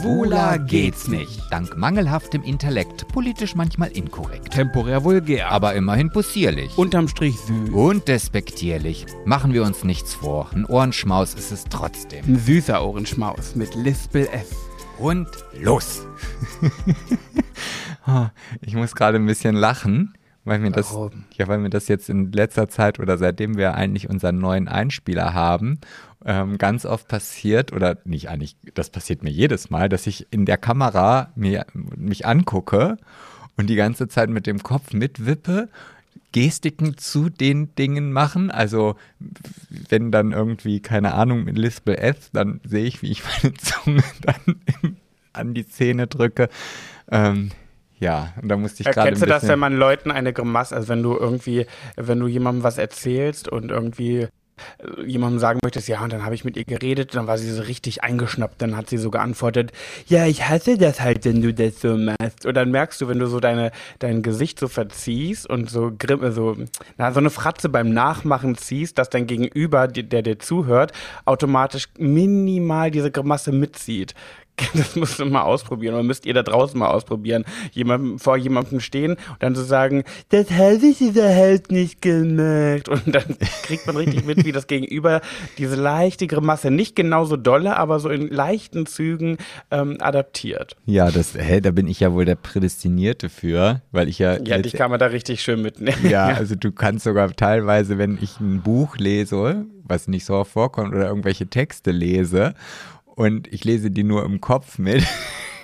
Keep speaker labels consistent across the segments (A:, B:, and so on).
A: Schwuler geht's nicht. Dank mangelhaftem Intellekt, politisch manchmal inkorrekt.
B: Temporär vulgär.
A: Aber immerhin possierlich.
B: Unterm Strich süß.
A: Und despektierlich. Machen wir uns nichts vor. Ein Ohrenschmaus ist es trotzdem.
B: Ein süßer Ohrenschmaus mit Lispel F.
A: Und los! Ich muss gerade ein bisschen lachen, weil mir das,
B: Warum?
A: ja, weil mir das jetzt in letzter Zeit oder seitdem wir eigentlich unseren neuen Einspieler haben, ähm, ganz oft passiert, oder nicht eigentlich, das passiert mir jedes Mal, dass ich in der Kamera mir, mich angucke und die ganze Zeit mit dem Kopf mitwippe, Gestiken zu den Dingen machen. Also wenn dann irgendwie, keine Ahnung, mit Lispel F, dann sehe ich, wie ich meine Zunge dann an die Zähne drücke. Ähm, ja, und da musste ich gerade ein
B: Erkennst du das, wenn man Leuten eine Grimasse, also wenn du irgendwie, wenn du jemandem was erzählst und irgendwie äh, jemandem sagen möchtest, ja, und dann habe ich mit ihr geredet, dann war sie so richtig eingeschnappt, dann hat sie so geantwortet, ja, ich hasse das halt, wenn du das so machst. Und dann merkst du, wenn du so deine, dein Gesicht so verziehst und so grimm, so, na, so eine Fratze beim Nachmachen ziehst, dass dein Gegenüber, der dir zuhört, automatisch minimal diese Grimasse mitzieht. Das musst du mal ausprobieren oder müsst ihr da draußen mal ausprobieren. Jemandem, vor jemandem stehen und dann zu sagen, das habe ich überhaupt nicht gemacht. Und dann kriegt man richtig mit, wie das Gegenüber diese leichte Grimasse, nicht genauso dolle, aber so in leichten Zügen ähm, adaptiert.
A: Ja, das, hä, da bin ich ja wohl der Prädestinierte für, weil ich ja.
B: Ja, dich kann man da richtig schön mitnehmen.
A: ja, also du kannst sogar teilweise, wenn ich ein Buch lese, was nicht so oft vorkommt, oder irgendwelche Texte lese und ich lese die nur im Kopf mit,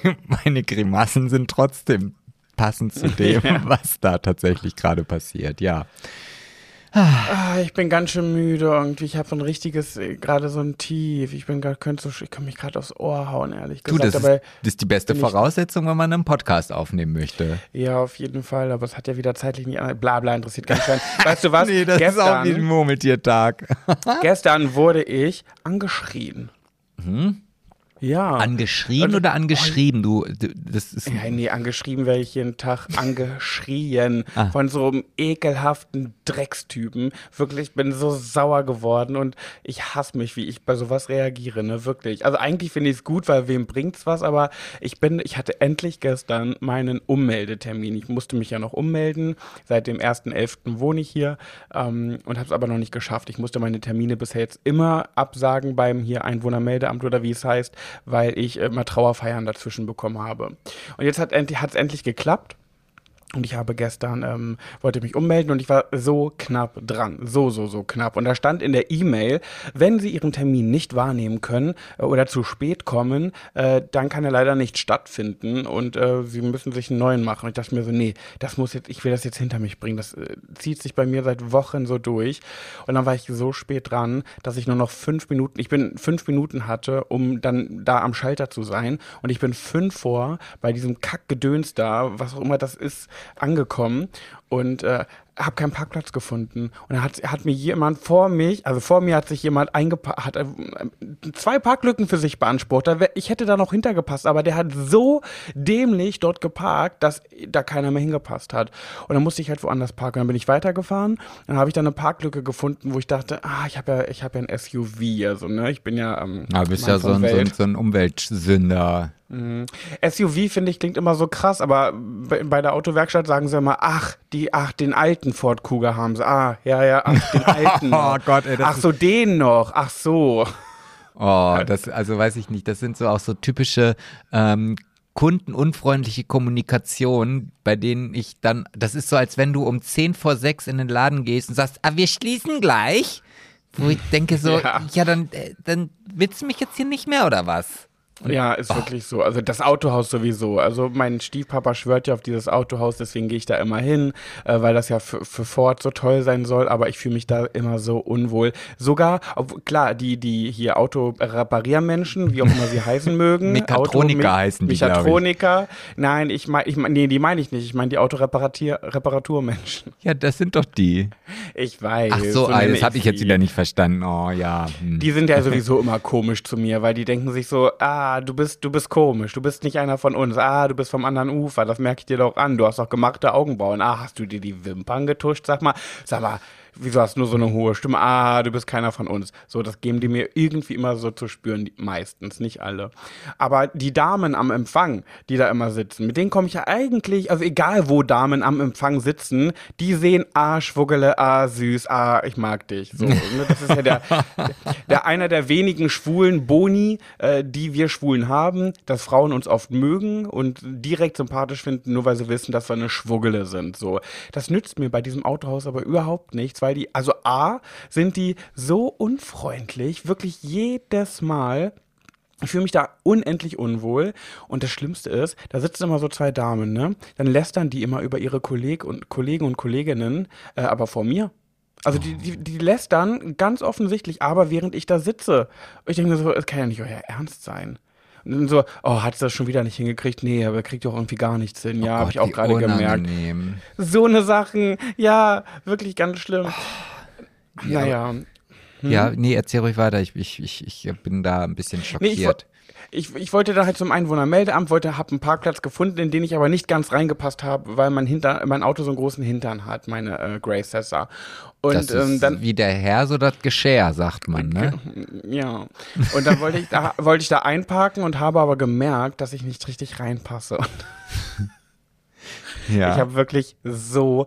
A: meine Grimassen sind trotzdem passend zu dem, was da tatsächlich gerade passiert, ja.
B: Ah, ich bin ganz schön müde irgendwie. Ich habe so ein richtiges, äh, gerade so ein Tief. Ich bin gerade, könnte so, ich kann mich gerade aufs Ohr hauen, ehrlich
A: Du,
B: gesagt.
A: das ist,
B: aber
A: das ist die beste Voraussetzung, wenn man einen Podcast aufnehmen möchte.
B: ja, auf jeden Fall. Aber es hat ja wieder zeitlich nicht, an- bla bla interessiert ganz schön. Weißt du was?
A: Nee, das ist auch wie ein
B: gestern,
A: Murmeltiertag.
B: gestern wurde ich angeschrien. Ja.
A: Angeschrien
B: Und-
A: oder angeschrieben? Du, du das ist.
B: Ja, nee, angeschrieben werde ich jeden Tag, angeschrien
A: Ah.
B: von so einem ekelhaften Dreckstypen. Wirklich, ich bin so sauer geworden und ich hasse mich, wie ich bei sowas reagiere, ne, wirklich. Also eigentlich finde ich es gut, weil wem bringt's was, aber ich bin, ich hatte endlich gestern meinen Ummeldetermin. Ich musste mich ja noch ummelden. Seit dem 1.11. wohne ich hier ähm, und habe es aber noch nicht geschafft. Ich musste meine Termine bisher jetzt immer absagen beim hier Einwohnermeldeamt oder wie es heißt, weil ich äh, immer Trauerfeiern dazwischen bekommen habe. Und jetzt hat es endlich, geklappt. Und ich habe gestern, ähm, wollte mich ummelden und ich war so knapp dran. So, so, so knapp. Und da stand in der E-Mail, wenn Sie Ihren Termin nicht wahrnehmen können äh, oder zu spät kommen, äh, dann kann er leider nicht stattfinden und äh, Sie müssen sich einen neuen machen. Und ich dachte mir so, nee, das muss jetzt, ich will das jetzt hinter mich bringen. Das äh, zieht sich bei mir seit Wochen so durch. Und dann war ich so spät dran, dass ich nur noch fünf Minuten, ich bin fünf Minuten hatte, um dann da am Schalter zu sein. Und ich bin fünf vor bei diesem Kackgedöns da, was auch immer das ist, angekommen und äh, habe keinen Parkplatz gefunden. Und dann hat, hat mir jemand vor mich, also vor mir hat sich jemand eingeparkt, hat äh, zwei Parklücken für sich beansprucht. Da wär, ich hätte da noch hintergepasst, aber der hat so dämlich dort geparkt, dass da keiner mehr hingepasst hat. Und dann musste ich halt woanders parken. Dann bin ich weitergefahren. Dann habe ich dann eine Parklücke gefunden, wo ich dachte, ah, ich habe ja, ich habe ja ein SUV, also ne, ich bin ja, ähm,
A: Ja, bist
B: Mann
A: ja so ein, so, ein, so ein Umweltsünder.
B: SUV finde ich klingt immer so krass, aber bei der Autowerkstatt sagen sie immer, ach, die, ach, den alten Ford Kuga haben sie. Ah, ja, ja, ach, den alten.
A: Oh Gott, ey, das
B: Ach so, den noch. Ach so.
A: Oh, das, also weiß ich nicht, das sind so auch so typische ähm, kundenunfreundliche Kommunikation, bei denen ich dann, das ist so, als wenn du um 10 vor 6 in den Laden gehst und sagst, ah, wir schließen gleich. Wo ich denke so, ja,
B: Ja.
A: dann, äh, dann willst du mich jetzt hier nicht mehr oder was?
B: Ja, ist wirklich so. Also das Autohaus sowieso. Also mein Stiefpapa schwört ja auf dieses Autohaus, deswegen gehe ich da immer hin, äh, weil das ja für, für Ford so toll sein soll, aber ich fühle mich da immer so unwohl. Sogar, ob, klar, die, die hier Autorepariermenschen, wie auch immer sie heißen mögen.
A: Mechatroniker
B: Auto-
A: heißen die, glaub ich.
B: Mechatroniker. Nein, ich meine, ich mein, nee, die meine ich nicht. Ich meine die Autoreparaturmenschen.
A: Ja, das sind doch die.
B: Ich weiß.
A: Ach so, ah,
B: nenne
A: das habe ich jetzt wieder nicht verstanden. Oh ja. Hm.
B: Die sind ja sowieso immer komisch zu mir, weil die denken sich so, ah, du bist, du bist komisch, du bist nicht einer von uns, ah, du bist vom anderen Ufer, das merke ich dir doch an, du hast doch gemachte Augenbrauen, ah, hast du dir die Wimpern getuscht, sag mal, sag mal, wieso hast du nur so eine hohe Stimme? Ah, du bist keiner von uns. So, das geben die mir irgendwie immer so zu spüren, meistens, nicht alle. Aber die Damen am Empfang, die da immer sitzen, mit denen komme ich ja eigentlich, also egal wo Damen am Empfang sitzen, die sehen, ah, Schwuggele, ah, süß, ah, ich mag dich. So, ne? Das ist ja der, der einer der wenigen schwulen Boni, äh, die wir Schwulen haben, dass Frauen uns oft mögen und direkt sympathisch finden, nur weil sie wissen, dass wir eine Schwuggele sind. So, das nützt mir bei diesem Autohaus aber überhaupt nichts, weil die, also A, sind die so unfreundlich, wirklich jedes Mal. Ich fühle mich da unendlich unwohl. Und das Schlimmste ist, da sitzen immer so zwei Damen, ne? Dann lästern die immer über ihre Kolleg und, Kollegen und Kolleginnen, äh, aber vor mir. Also die, die, die lästern ganz offensichtlich, aber während ich da sitze. Ich denke mir so, es kann ja nicht euer Ernst sein. Und so, oh, hat das schon wieder nicht hingekriegt? Nee, aber er kriegt doch irgendwie gar nichts hin. Ja,
A: Oh
B: habe ich auch gerade gemerkt. So eine Sachen, ja, wirklich ganz schlimm.
A: Ja,
B: naja.
A: Ja, nee, erzähl ruhig weiter. Ich, ich, ich, ich bin da ein bisschen
B: Nee, ich,
A: schockiert.
B: ich, ich wollte da halt zum Einwohnermeldeamt, wollte, hab einen Parkplatz gefunden, in den ich aber nicht ganz reingepasst habe, weil mein, Hinter, mein Auto so einen großen Hintern hat, meine äh, Grey Sessa. Und
A: das
B: ähm, dann,
A: wie der Herr, so das Geschirr, sagt man, ne?
B: ja. Und dann wollte ich da, wollte ich da einparken und habe aber gemerkt, dass ich nicht richtig reinpasse.
A: Ja.
B: Ich habe wirklich so,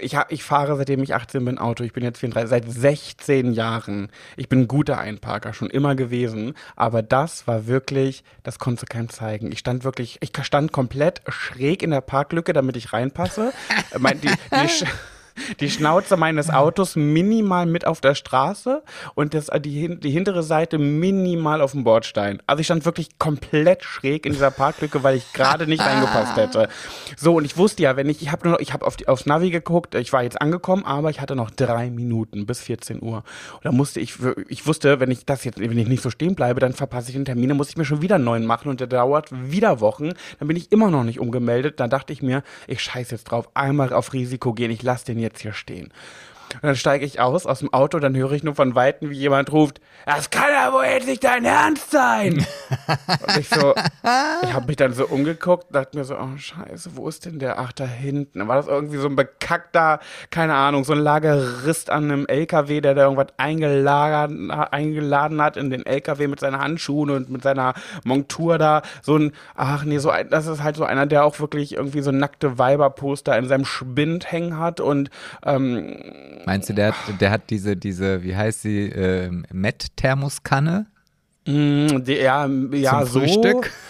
B: ich, hab, ich fahre seitdem ich 18 bin Auto. Ich bin jetzt 34, seit 16 Jahren. Ich bin ein guter Einparker, schon immer gewesen. Aber das war wirklich, das konntest du keinem zeigen. Ich stand wirklich, ich stand komplett schräg in der Parklücke, damit ich reinpasse. mein, die, die, die Schnauze meines Autos minimal mit auf der Straße und das, die, hin- die hintere Seite minimal auf dem Bordstein. Also ich stand wirklich komplett schräg in dieser Parklücke, weil ich gerade nicht reingepasst hätte. So, und ich wusste ja, wenn ich, ich habe nur noch, ich habe auf die, aufs Navi geguckt, ich war jetzt angekommen, aber ich hatte noch drei Minuten bis 14 Uhr. Und da musste ich, ich wusste, wenn ich das jetzt, wenn ich nicht so stehen bleibe, dann verpasse ich den Termin, dann muss ich mir schon wieder einen neuen machen und der dauert wieder Wochen. Dann bin ich immer noch nicht umgemeldet. Dann dachte ich mir, ich scheiß jetzt drauf, einmal auf Risiko gehen, ich lasse den jetzt hier stehen. Und dann steige ich aus, aus dem Auto, dann höre ich nur von Weitem, wie jemand ruft, das kann ja wohl jetzt nicht dein Ernst sein. Und ich so, ich habe mich dann so umgeguckt, dachte mir so, oh scheiße, wo ist denn der? Ach, da hinten. Dann war das irgendwie so ein bekackter, keine Ahnung, so ein Lagerist an einem LKW, der da irgendwas eingeladen, eingeladen hat in den LKW mit seinen Handschuhen und mit seiner Montur da. So ein, ach nee, so ein, das ist halt so einer, der auch wirklich irgendwie so nackte Weiberposter in seinem Spind hängen hat und ähm,
A: Meinst du, der hat, der hat diese, diese, wie heißt sie, ähm, Met-Thermoskanne
B: die, ja, ja,
A: zum
B: so.
A: Frühstück?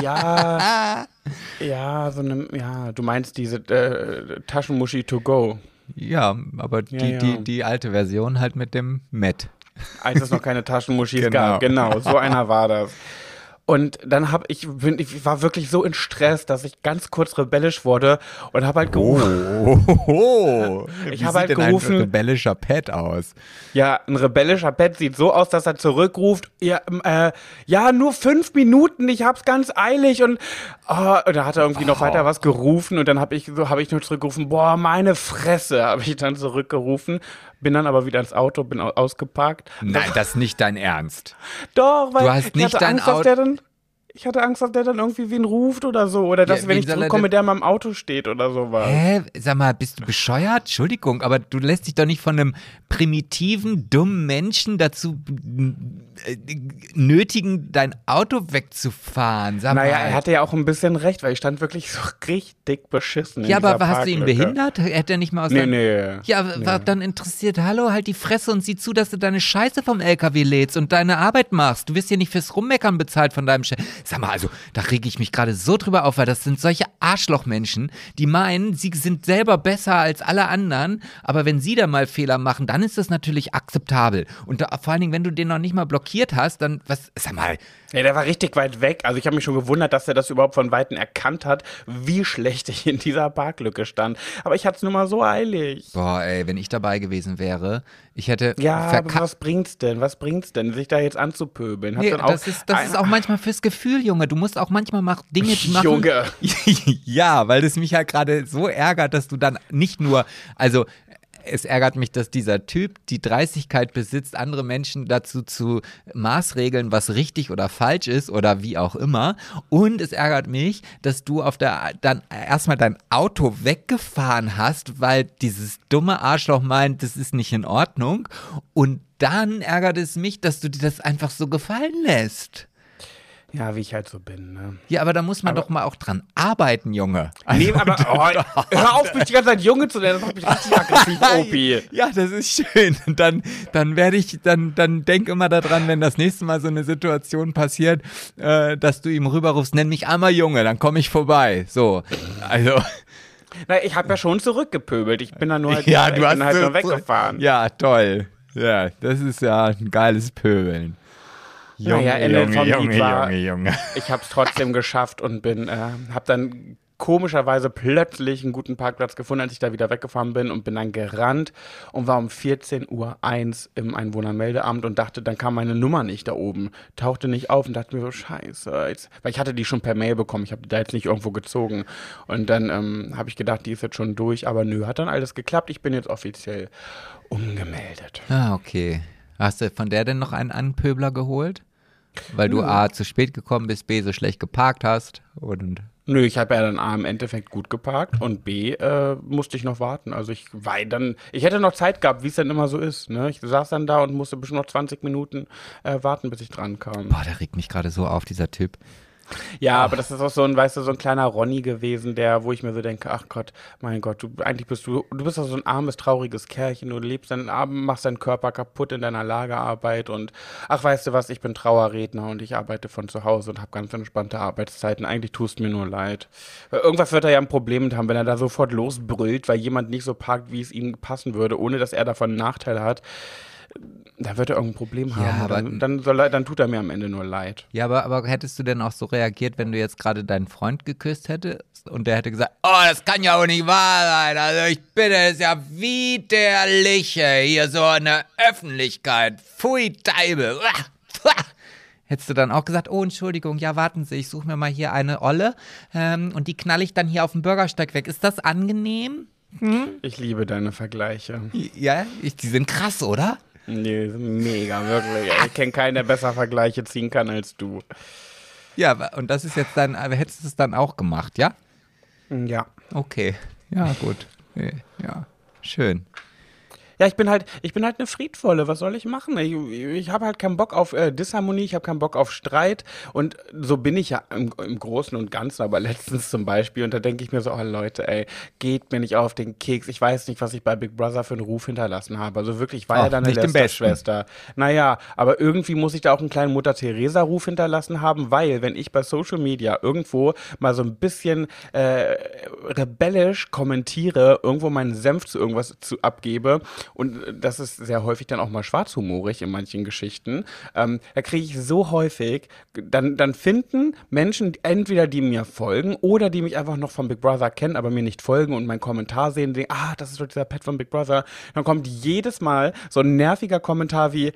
B: Ja, ja, so eine, ja, du meinst diese äh, Taschenmuschi to go,
A: Ja, aber die,
B: Ja, ja.
A: Die, die alte Version halt mit dem Met.
B: als es noch keine Taschenmuschis
A: Genau.
B: gab. Genau, so einer war das. Und dann habe ich, bin, ich war wirklich so in Stress, dass ich ganz kurz rebellisch wurde und habe halt gerufen,
A: Oh,
B: Ich
A: Wie
B: habe
A: sieht
B: halt gerufen-
A: ein rebellischer Pet aus?
B: ja, ein rebellischer Pet sieht so aus, dass er zurückruft, ja, ähm, äh, ja, nur fünf Minuten, ich hab's ganz eilig. Und, oh, und da hat er irgendwie noch weiter was gerufen. Und dann habe ich, so habe ich nur zurückgerufen, boah, meine Fresse, habe ich dann zurückgerufen, bin dann aber wieder ins Auto, bin au- ausgeparkt.
A: Nein, das ist nicht dein Ernst.
B: Doch, weil
A: Du hast
B: ich
A: nicht dein
B: Angst, dass
A: Auto-
B: der dann, ich hatte Angst, dass der dann irgendwie wen ruft oder so. Oder dass,
A: Ja,
B: wenn ich zurückkomme, der in meinem Auto steht oder sowas.
A: Hä? Sag mal, bist du bescheuert? Entschuldigung, aber du lässt dich doch nicht von einem primitiven, dummen Menschen dazu äh, nötigen, dein Auto wegzufahren. Sag
B: Naja,
A: mal.
B: er hatte ja auch ein bisschen recht, weil ich stand wirklich so richtig beschissen. in
A: ja, aber hast du ihn behindert? Hätte er nicht mal aus
B: Nee, nee.
A: Ja, war dann interessiert, hallo, halt die Fresse und sieh zu, dass du deine Scheiße vom LKW lädst und deine Arbeit machst. Du wirst hier nicht fürs Rummeckern bezahlt von deinem Chef. Sag mal, also, da rege ich mich gerade so drüber auf, weil das sind solche Arschlochmenschen, die meinen, sie sind selber besser als alle anderen, aber wenn sie da mal Fehler machen, dann ist das natürlich akzeptabel. Und da, vor allen Dingen, wenn du den noch nicht mal blockiert hast, dann, was, sag mal,
B: Ja, der war richtig weit weg. Also ich habe mich schon gewundert, dass er das überhaupt von Weitem erkannt hat, wie schlecht ich in dieser Parklücke stand. Aber ich hatte es nur mal so eilig.
A: boah, ey, wenn ich dabei gewesen wäre, ich hätte
B: Ja, aber was bringt's denn? Was bringt's denn, sich da jetzt anzupöbeln?
A: Nee, das ist, das ist auch manchmal fürs Gefühl, Junge. Du musst auch manchmal mach, Dinge machen.
B: Junge.
A: ja, weil das mich halt gerade so ärgert, dass du dann nicht nur, also es ärgert mich, dass dieser Typ die Dreistigkeit besitzt, andere Menschen dazu zu maßregeln, was richtig oder falsch ist oder wie auch immer. Und es ärgert mich, dass du auf der dann erstmal dein Auto weggefahren hast, weil dieses dumme Arschloch meint, das ist nicht in Ordnung. Und dann ärgert es mich, dass du dir das einfach so gefallen lässt.
B: Ja, wie ich halt so bin. Ne?
A: Ja, aber da muss man
B: Aber-
A: doch mal auch dran arbeiten, Junge.
B: Nee, aber oh, hör auf, mich die ganze Zeit Junge zu nennen, das macht mich richtig aggressiv, Opi.
A: Ja, das ist schön. Dann, dann werde ich, dann, dann denk immer daran, wenn das nächste Mal so eine Situation passiert, äh, dass du ihm rüberrufst, nenn mich einmal Junge, dann komme ich vorbei. So, also.
B: Na, ich habe ja schon zurückgepöbelt. Ich bin dann nur halt,
A: ja, du hast
B: halt
A: so-
B: nur weggefahren.
A: Ja, toll. Ja, das ist ja ein geiles Pöbeln. Junge,
B: Naja, Ende
A: Junge,
B: vom Lied
A: Junge,
B: war-
A: Junge, Junge.
B: Ich habe es trotzdem geschafft und bin, äh, habe dann komischerweise plötzlich einen guten Parkplatz gefunden, als ich da wieder weggefahren bin und bin dann gerannt und war um 14.01 Uhr im Einwohnermeldeamt und dachte, dann kam meine Nummer nicht da oben, tauchte nicht auf und dachte mir so, scheiße, jetzt, weil ich hatte die schon per Mail bekommen, ich habe die da jetzt nicht irgendwo gezogen und dann ähm, habe ich gedacht, die ist jetzt schon durch, aber nö, hat dann alles geklappt, ich bin jetzt offiziell umgemeldet.
A: Ah, okay. Hast du von der denn noch einen Anpöbler geholt? Weil du A, zu spät gekommen bist, B, so schlecht geparkt hast und
B: Nö, ich habe ja dann A im Endeffekt gut geparkt und B äh, musste ich noch warten. Also ich war dann, ich hätte noch Zeit gehabt, wie es dann immer so ist. Ne? Ich saß dann da und musste bestimmt noch 20 Minuten äh, warten, bis ich dran kam.
A: boah, der regt mich gerade so auf, dieser Typ.
B: Ja, aber das ist auch so ein, weißt du, so ein kleiner Ronny gewesen, der, wo ich mir so denke, ach Gott, mein Gott, du eigentlich bist du, du bist doch so ein armes, trauriges Kerlchen, du lebst deinen Abend, machst deinen Körper kaputt in deiner Lagerarbeit und ach, weißt du was, ich bin Trauerredner und ich arbeite von zu Hause und habe ganz entspannte Arbeitszeiten. Eigentlich tust mir nur leid. Weil irgendwas wird er ja ein Problem mit haben, wenn er da sofort losbrüllt, weil jemand nicht so parkt, wie es ihm passen würde, ohne dass er davon einen Nachteil hat. Da wird er irgendein Problem
A: Ja,
B: haben.
A: aber-
B: dann, dann, soll er, dann tut er mir am Ende nur leid.
A: Ja, aber, aber hättest du denn auch so reagiert, wenn du jetzt gerade deinen Freund geküsst hättest und der hätte gesagt, oh, das kann ja auch nicht wahr sein. Also ich bitte, das ist ja widerliche hier so in der Öffentlichkeit. Pfui, Teibe. Uah, uah. Hättest du dann auch gesagt, oh, Entschuldigung, ja, warten Sie, ich suche mir mal hier eine Olle ähm, und die knall ich dann hier auf dem Bürgersteig weg. Ist das angenehm?
B: Ich liebe deine Vergleiche.
A: Ja, ich, die sind krass, oder?
B: Nee, mega, wirklich. Ich kenne keinen, der besser Vergleiche ziehen kann als du.
A: Ja, und das ist jetzt dann, aber hättest du es dann auch gemacht, ja?
B: Ja.
A: Okay. Ja, gut. Ja, schön.
B: Ja, ich bin halt, ich bin halt eine Friedvolle. Was soll ich machen? Ich, ich habe halt keinen Bock auf äh, Disharmonie, ich habe keinen Bock auf Streit. Und so bin ich ja im, im Großen und Ganzen, aber letztens zum Beispiel. Und da denke ich mir so, oh Leute, ey, geht mir nicht auf den Keks. Ich weiß nicht, was ich bei Big Brother für einen Ruf hinterlassen habe. Also wirklich, ich war
A: Ach,
B: ja dann eine
A: nicht den besten.
B: Schwester. Naja, aber irgendwie muss ich da auch einen kleinen Mutter-Theresa-Ruf hinterlassen haben, weil wenn ich bei Social Media irgendwo mal so ein bisschen äh, rebellisch kommentiere, irgendwo meinen Senf zu irgendwas zu, abgebe und das ist sehr häufig dann auch mal schwarzhumorig in manchen Geschichten, ähm, da kriege ich so häufig, dann, dann finden Menschen entweder, die mir folgen oder die mich einfach noch von Big Brother kennen, aber mir nicht folgen und meinen Kommentar sehen, denken, ah, das ist doch dieser Pet von Big Brother, dann kommt jedes Mal so ein nerviger Kommentar wie,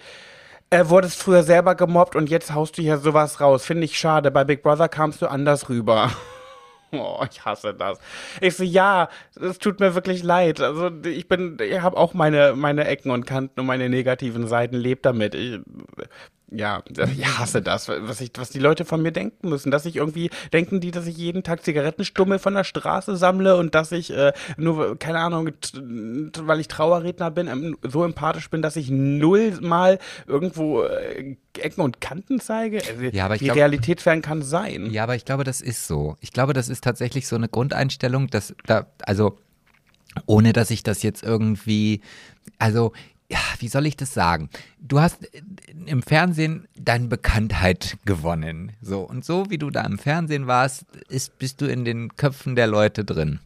B: er wurdest früher selber gemobbt und jetzt haust du hier sowas raus. Finde ich schade. Bei Big Brother kamst du anders rüber. Oh, ich hasse das. Ich so, ja, es tut mir wirklich leid. Also ich bin, ich habe auch meine, meine Ecken und Kanten und meine negativen Seiten, lebt damit. Ich, ja, ich hasse das, was, ich, was die Leute von mir denken müssen. Dass ich irgendwie, denken die, dass ich jeden Tag Zigarettenstummel von der Straße sammle und dass ich äh, nur, keine Ahnung, weil ich Trauerredner bin, ähm, so empathisch bin, dass ich nullmal irgendwo äh, Ecken und Kanten zeige. Also,
A: Ja, aber ich
B: wie
A: glaub-
B: realitätsfern kann sein?
A: Ja, aber ich glaube, das ist so. Ich glaube, das ist tatsächlich so eine Grundeinstellung, dass da, also ohne dass ich das jetzt irgendwie, also ja, wie soll ich das sagen? Du hast äh, im Fernsehen deine Bekanntheit gewonnen. So, und so wie du da im Fernsehen warst, ist, bist du in den Köpfen der Leute drin.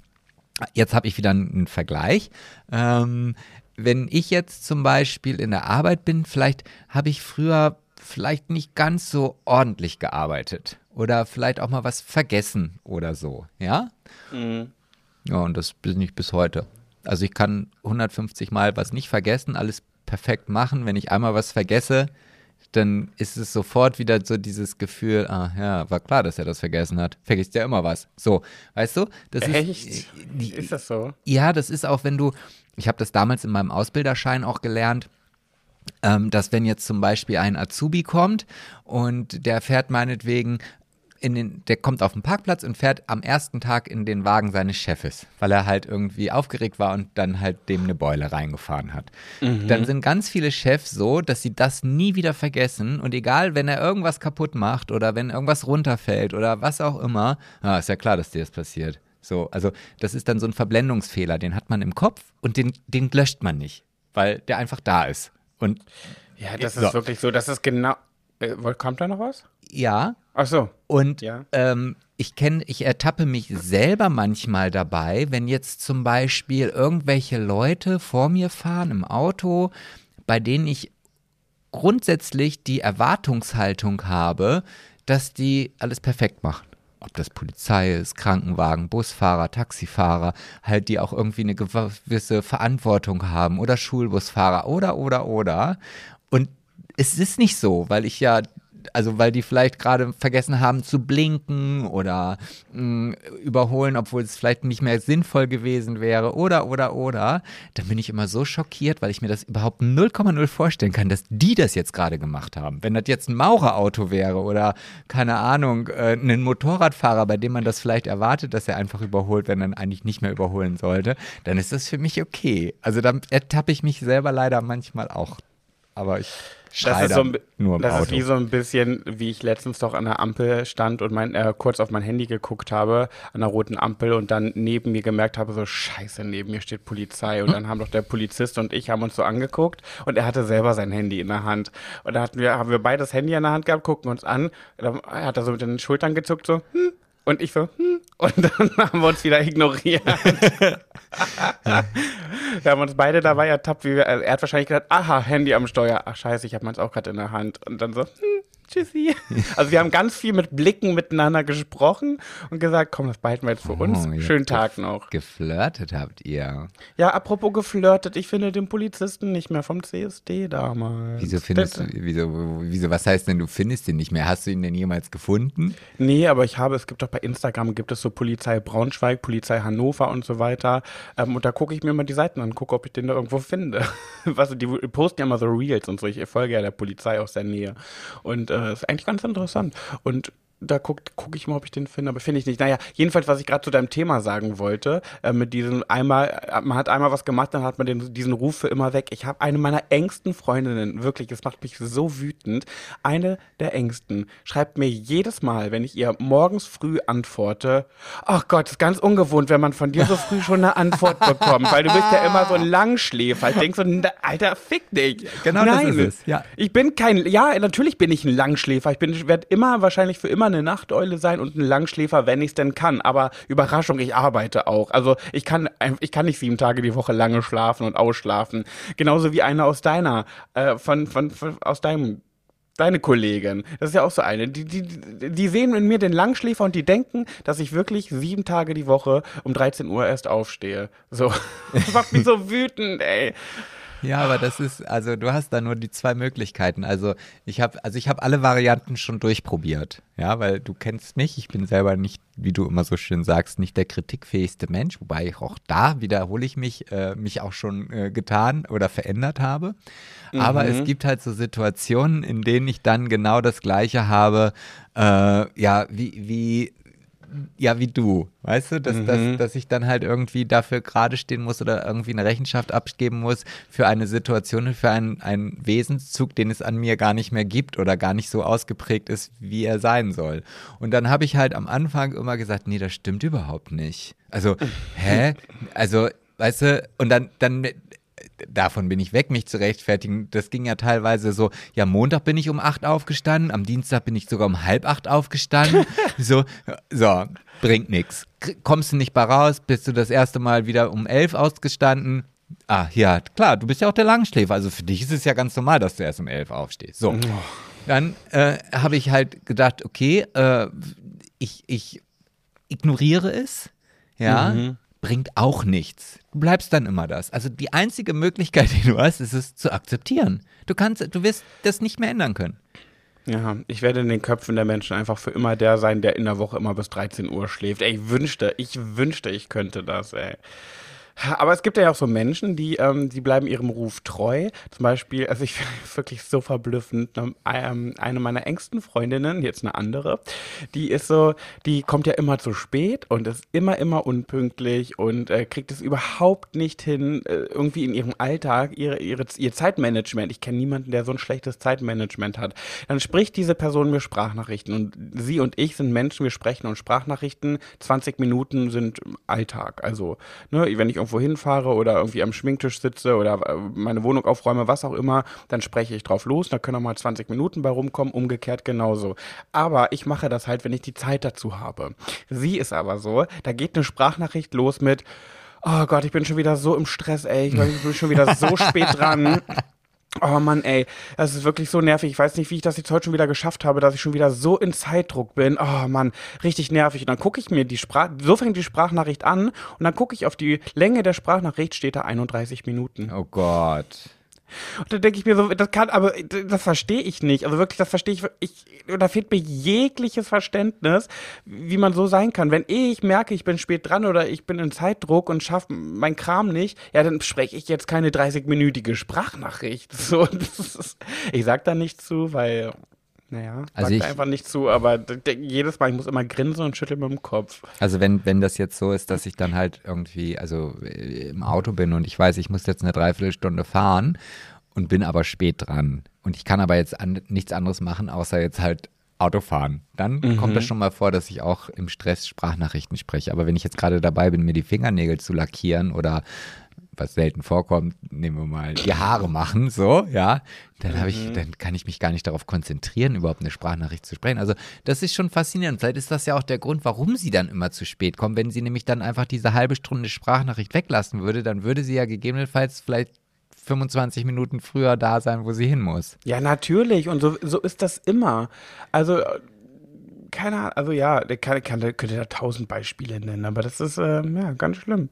A: Jetzt habe ich wieder einen Vergleich. Ähm, wenn ich jetzt zum Beispiel in der Arbeit bin, vielleicht habe ich früher vielleicht nicht ganz so ordentlich gearbeitet oder vielleicht auch mal was vergessen oder so, ja? Ja, und das bin ich bis heute. Also ich kann 150 Mal was nicht vergessen, alles perfekt machen. Wenn ich einmal was vergesse, dann ist es sofort wieder so dieses Gefühl, ah ja, war klar, dass er das vergessen hat. Vergisst ja immer was. So, weißt du?
B: Das Echt? Ist, die, ist das so?
A: Ja, das ist auch, wenn du, ich habe das damals in meinem Ausbilderschein auch gelernt, ähm, dass wenn jetzt zum Beispiel ein Azubi kommt und der fährt meinetwegen in den, der kommt auf den Parkplatz und fährt am ersten Tag in den Wagen seines Chefes, weil er halt irgendwie aufgeregt war und dann halt dem eine Beule reingefahren hat. Mhm. Dann sind ganz viele Chefs so, dass sie das nie wieder vergessen und egal, wenn er irgendwas kaputt macht oder wenn irgendwas runterfällt oder was auch immer, ah, ist ja klar, dass dir das passiert. So, also das ist dann so ein Verblendungsfehler, den hat man im Kopf und den, den löscht man nicht, weil der einfach da ist. Und
B: ja, das so. ist wirklich so, das ist genau. Äh, kommt da noch was?
A: Ja.
B: Ach so.
A: Und ja. ähm, ich kenne, ich ertappe mich selber manchmal dabei, wenn jetzt zum Beispiel irgendwelche Leute vor mir fahren im Auto, bei denen ich grundsätzlich die Erwartungshaltung habe, dass die alles perfekt machen ob das Polizei ist, Krankenwagen, Busfahrer, Taxifahrer, halt die auch irgendwie eine gewisse Verantwortung haben oder Schulbusfahrer oder oder oder. Und es ist nicht so, weil ich ja also weil die vielleicht gerade vergessen haben zu blinken oder mh, mm, überholen, obwohl es vielleicht nicht mehr sinnvoll gewesen wäre oder oder oder, dann bin ich immer so schockiert, weil ich mir das überhaupt 0,0 vorstellen kann, dass die das jetzt gerade gemacht haben. Wenn das jetzt ein Maurerauto wäre oder keine Ahnung, äh, ein Motorradfahrer, bei dem man das vielleicht erwartet, dass er einfach überholt, wenn er eigentlich nicht mehr überholen sollte, dann ist das für mich okay. Also dann ertappe ich mich selber leider manchmal auch. Aber ich
B: das ist, so ein, nur im das Auto. ist wie so ein bisschen, wie ich letztens doch an der Ampel stand und mein, äh, kurz auf mein Handy geguckt habe, an der roten Ampel und dann neben mir gemerkt habe, so scheiße, neben mir steht Polizei. Und dann haben doch der Polizist und ich haben uns so angeguckt und er hatte selber sein Handy in der Hand. Und da hatten wir, haben wir beide das Handy in der Hand gehabt, gucken uns an. Da hat er so mit den Schultern gezuckt, so, hm, und ich so, hm. Und dann haben wir uns wieder ignoriert. wir haben uns beide dabei ertappt, wie wir, er hat wahrscheinlich gesagt, aha, Handy am Steuer. Ach scheiße, ich habe meins auch gerade in der Hand. Und dann so, hm, Tschüssi. Also wir haben ganz viel mit Blicken miteinander gesprochen und gesagt, komm, das behalten wir jetzt für uns. Oh, Schönen Tag noch.
A: Geflirtet habt ihr.
B: Ja, apropos geflirtet, ich finde den Polizisten nicht mehr vom CSD damals.
A: Wieso findest du, wieso, wieso, was heißt denn, du findest ihn nicht mehr? Hast du ihn denn jemals gefunden?
B: Nee, aber ich habe, es gibt doch bei Instagram, gibt es so Polizei Braunschweig, Polizei Hannover und so weiter. Ähm, und da gucke ich mir mal die Seiten an, gucke, ob ich den da irgendwo finde. Was, die posten ja immer so Reels und so. Ich folge ja der Polizei aus der Nähe. Und äh, ist eigentlich ganz interessant. Und da gucke guck ich mal, ob ich den finde, aber finde ich nicht. Naja, jedenfalls, was ich gerade zu deinem Thema sagen wollte, äh, mit diesem einmal, äh, man hat einmal was gemacht, dann hat man den, diesen Ruf für immer weg. Ich habe eine meiner engsten Freundinnen, wirklich, es macht mich so wütend, eine der engsten, schreibt mir jedes Mal, wenn ich ihr morgens früh antworte, ach Gott, ist ganz ungewohnt, wenn man von dir so früh schon eine Antwort bekommt, weil du bist ja immer so ein Langschläfer. Ich denke so, Alter, fick dich.
A: Genau Nein, das ist es,
B: ja. Ich bin kein, ja, natürlich bin ich ein Langschläfer. Ich bin, werde immer wahrscheinlich für immer eine Nachteule sein und ein Langschläfer, wenn ich es denn kann. Aber Überraschung, ich arbeite auch. Also ich kann, ich kann nicht sieben Tage die Woche lange schlafen und ausschlafen. Genauso wie eine aus deiner, äh, von, von, von, aus deinem deine Kollegin, das ist ja auch so eine, die, die, die sehen in mir den Langschläfer und die denken, dass ich wirklich sieben Tage die Woche um 13 Uhr erst aufstehe. So. Das macht mich so wütend, ey.
A: Ja, aber das ist, also du hast da nur die zwei Möglichkeiten. Also ich habe, also ich habe alle Varianten schon durchprobiert. Ja, weil du kennst mich. Ich bin selber nicht, wie du immer so schön sagst, nicht der kritikfähigste Mensch, wobei ich auch da wiederhole ich mich, äh, mich auch schon äh, getan oder verändert habe. Mhm. Aber es mhm. gibt halt so Situationen, in denen ich dann genau das Gleiche habe. Äh, ja, wie, wie ja, wie du, weißt du, dass, mhm. dass, dass ich dann halt irgendwie dafür gerade stehen muss oder irgendwie eine Rechenschaft abgeben muss für eine Situation, für einen, einen Wesenszug, den es an mir gar nicht mehr gibt oder gar nicht so ausgeprägt ist, wie er sein soll. Und dann habe ich halt am Anfang immer gesagt, nee, das stimmt überhaupt nicht. Also, hä? Also, weißt du, und dann, dann davon bin ich weg, mich zu rechtfertigen. Das ging ja teilweise so, ja, Montag bin ich um acht aufgestanden, am Dienstag bin ich sogar um halb acht aufgestanden. so, so, bringt nichts. Kommst du nicht bei raus, bist du das erste Mal wieder um elf ausgestanden. Ah, ja, klar, du bist ja auch der Langschläfer. Also für dich ist es ja ganz normal, dass du erst um elf aufstehst. So. Dann äh, habe ich halt gedacht, okay, äh, ich, ich ignoriere es, ja, mhm bringt auch nichts. Du bleibst dann immer das. Also die einzige Möglichkeit, die du hast, ist es zu akzeptieren. Du kannst, du wirst das nicht mehr ändern können.
B: Ja, ich werde in den Köpfen der Menschen einfach für immer der sein, der in der Woche immer bis 13 Uhr schläft. Ey, ich wünschte, ich wünschte, ich könnte das, ey. Aber es gibt ja auch so Menschen, die, ähm, die bleiben ihrem Ruf treu. Zum Beispiel, also ich finde es wirklich so verblüffend. Ne, ähm, eine meiner engsten Freundinnen, jetzt eine andere, die ist so, die kommt ja immer zu spät und ist immer, immer unpünktlich und äh, kriegt es überhaupt nicht hin, äh, irgendwie in ihrem Alltag ihre, ihre, ihr Zeitmanagement. Ich kenne niemanden, der so ein schlechtes Zeitmanagement hat. Dann spricht diese Person mir Sprachnachrichten und sie und ich sind Menschen, wir sprechen und Sprachnachrichten. 20 Minuten sind Alltag. Also, ne, wenn ich irgendwo hinfahre oder irgendwie am Schminktisch sitze oder äh, meine Wohnung aufräume, was auch immer, dann spreche ich drauf los. Da können auch mal 20 Minuten bei rumkommen, umgekehrt genauso. Aber ich mache das halt, wenn ich die Zeit dazu habe. Sie ist aber so, da geht eine Sprachnachricht los mit, oh Gott, ich bin schon wieder so im Stress, ey, ich bin schon wieder so spät dran. Oh Mann, ey, das ist wirklich so nervig. Ich weiß nicht, wie ich das jetzt heute schon wieder geschafft habe, dass ich schon wieder so in Zeitdruck bin. Oh Mann, richtig nervig. Und dann gucke ich mir die Sprach, so fängt die Sprachnachricht an und dann gucke ich auf die Länge der Sprachnachricht, steht da 31 Minuten.
A: Oh Gott.
B: Und da denke ich mir so, das kann, aber das verstehe ich nicht. Also wirklich, das verstehe ich, ich, da fehlt mir jegliches Verständnis, wie man so sein kann. Wenn ich merke, ich bin spät dran oder ich bin in Zeitdruck und schaffe meinen Kram nicht, ja, dann spreche ich jetzt keine 30-minütige Sprachnachricht. So, ist, ich sag da nichts zu, weil naja, also sagt ich, einfach nicht zu, aber jedes Mal, ich muss immer grinsen und schütteln mit dem Kopf.
A: Also wenn, wenn das jetzt so ist, dass ich dann halt irgendwie, also äh, im Auto bin und ich weiß, ich muss jetzt eine Dreiviertelstunde fahren und bin aber spät dran und ich kann aber jetzt an, nichts anderes machen, außer jetzt halt Autofahren. Dann mhm. kommt das schon mal vor, dass ich auch im Stress Sprachnachrichten spreche. Aber wenn ich jetzt gerade dabei bin, mir die Fingernägel zu lackieren oder was selten vorkommt, nehmen wir mal die Haare machen, so, ja, dann habe ich, mhm. dann kann ich mich gar nicht darauf konzentrieren, überhaupt eine Sprachnachricht zu sprechen. Also das ist schon faszinierend. Vielleicht ist das ja auch der Grund, warum sie dann immer zu spät kommen. Wenn sie nämlich dann einfach diese halbe Stunde Sprachnachricht weglassen würde, dann würde sie ja gegebenenfalls vielleicht 25 Minuten früher da sein, wo sie hin muss.
B: Ja, natürlich. Und so, so ist das immer. Also keine Ahnung, also ja, der kann, kann, könnte da tausend Beispiele nennen, aber das ist äh, ja ganz schlimm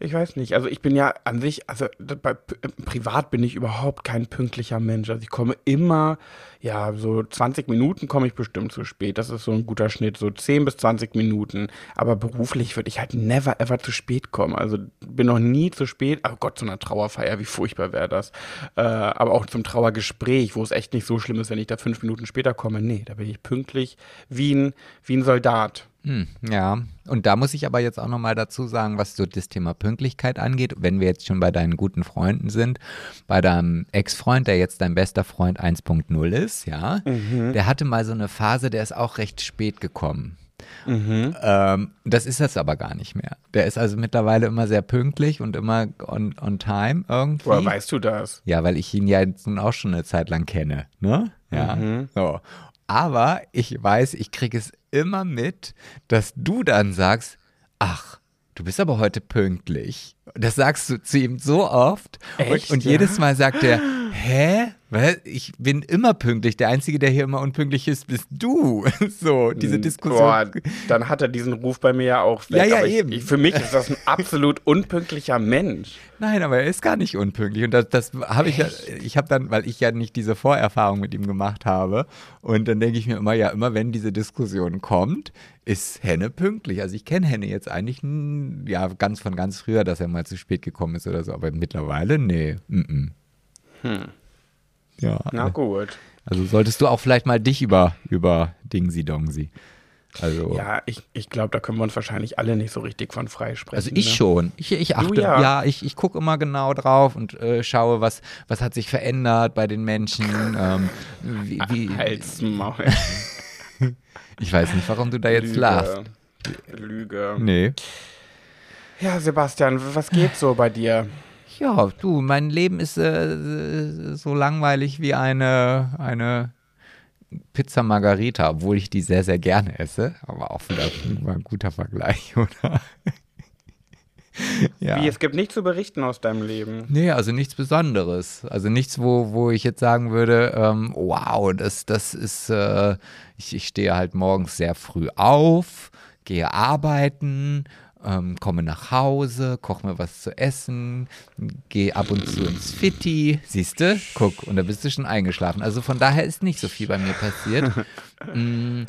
B: ich weiß nicht. Also ich bin ja an sich, also bei, privat bin ich überhaupt kein pünktlicher Mensch. Also ich komme immer, ja, so 20 Minuten komme ich bestimmt zu spät. Das ist so ein guter Schnitt, so 10 bis 20 Minuten. Aber beruflich würde ich halt never ever zu spät kommen. Also bin noch nie zu spät. Oh Gott, zu einer Trauerfeier, wie furchtbar wäre das. Äh, aber auch zum Trauergespräch, wo es echt nicht so schlimm ist, wenn ich da fünf Minuten später komme. Nee, da bin ich pünktlich wie ein, wie ein Soldat.
A: Hm, ja, und da muss ich aber jetzt auch nochmal dazu sagen, was so das Thema Pünktlichkeit angeht, wenn wir jetzt schon bei deinen guten Freunden sind, bei deinem Ex-Freund, der jetzt dein bester Freund 1.0 ist, ja, mhm. der hatte mal so eine Phase, der ist auch recht spät gekommen. Mhm. Ähm, das ist das aber gar nicht mehr. Der ist also mittlerweile immer sehr pünktlich und immer on, on time irgendwie.
B: Woher weißt du das?
A: Ja, weil ich ihn ja jetzt nun auch schon eine Zeit lang kenne, ne? Ja. Mhm. So. Aber ich weiß, ich kriege es immer mit, dass du dann sagst, ach, du bist aber heute pünktlich. Das sagst du zu ihm so oft. Echt, und, und ja? jedes Mal sagt er, hä? Ich bin immer pünktlich. Der Einzige, der hier immer unpünktlich ist, bist du. So, diese hm, Diskussion. Boah,
B: dann hat er diesen Ruf bei mir ja auch
A: weg. Ja, ja, eben.
B: Ich, für mich ist das ein absolut unpünktlicher Mensch.
A: Nein, aber er ist gar nicht unpünktlich. Und das, das habe ich ja, ich habe dann, weil ich ja nicht diese Vorerfahrung mit ihm gemacht habe. Und dann denke ich mir immer, ja, immer wenn diese Diskussion kommt, ist Henne pünktlich. Also ich kenne Henne jetzt eigentlich ja ganz von ganz früher, dass er mal zu spät gekommen ist oder so. Aber mittlerweile, nee. Mm -mm. Hm. Ja.
B: Na gut.
A: Also solltest du auch vielleicht mal dich über, über Dingsi Dongsi.
B: Also, ja, ich, ich glaube, da können wir uns wahrscheinlich alle nicht so richtig von freisprechen.
A: Also ich ne? schon. Ich, ich achte, ja. ja. ich, ich gucke immer genau drauf und äh, schaue, was, was hat sich verändert bei den Menschen. ähm,
B: wie, wie, Halt's Maul.
A: ich weiß nicht, warum du da jetzt Lüge. lachst.
B: Lüge.
A: Nee.
B: Ja, Sebastian, was geht so bei dir?
A: Ja, du, mein Leben ist äh, so langweilig wie eine, eine Pizza Margarita, obwohl ich die sehr, sehr gerne esse. Aber auch wieder ein guter Vergleich, oder?
B: ja. Wie, es gibt nichts zu berichten aus deinem Leben?
A: Nee, also nichts Besonderes. Also nichts, wo, wo ich jetzt sagen würde, ähm, wow, das, das ist, äh, ich, ich stehe halt morgens sehr früh auf, gehe arbeiten ähm, komme nach Hause, koche mir was zu essen, gehe ab und zu ins Fitti. Siehst du? Guck, und da bist du schon eingeschlafen. Also von daher ist nicht so viel bei mir passiert. mm,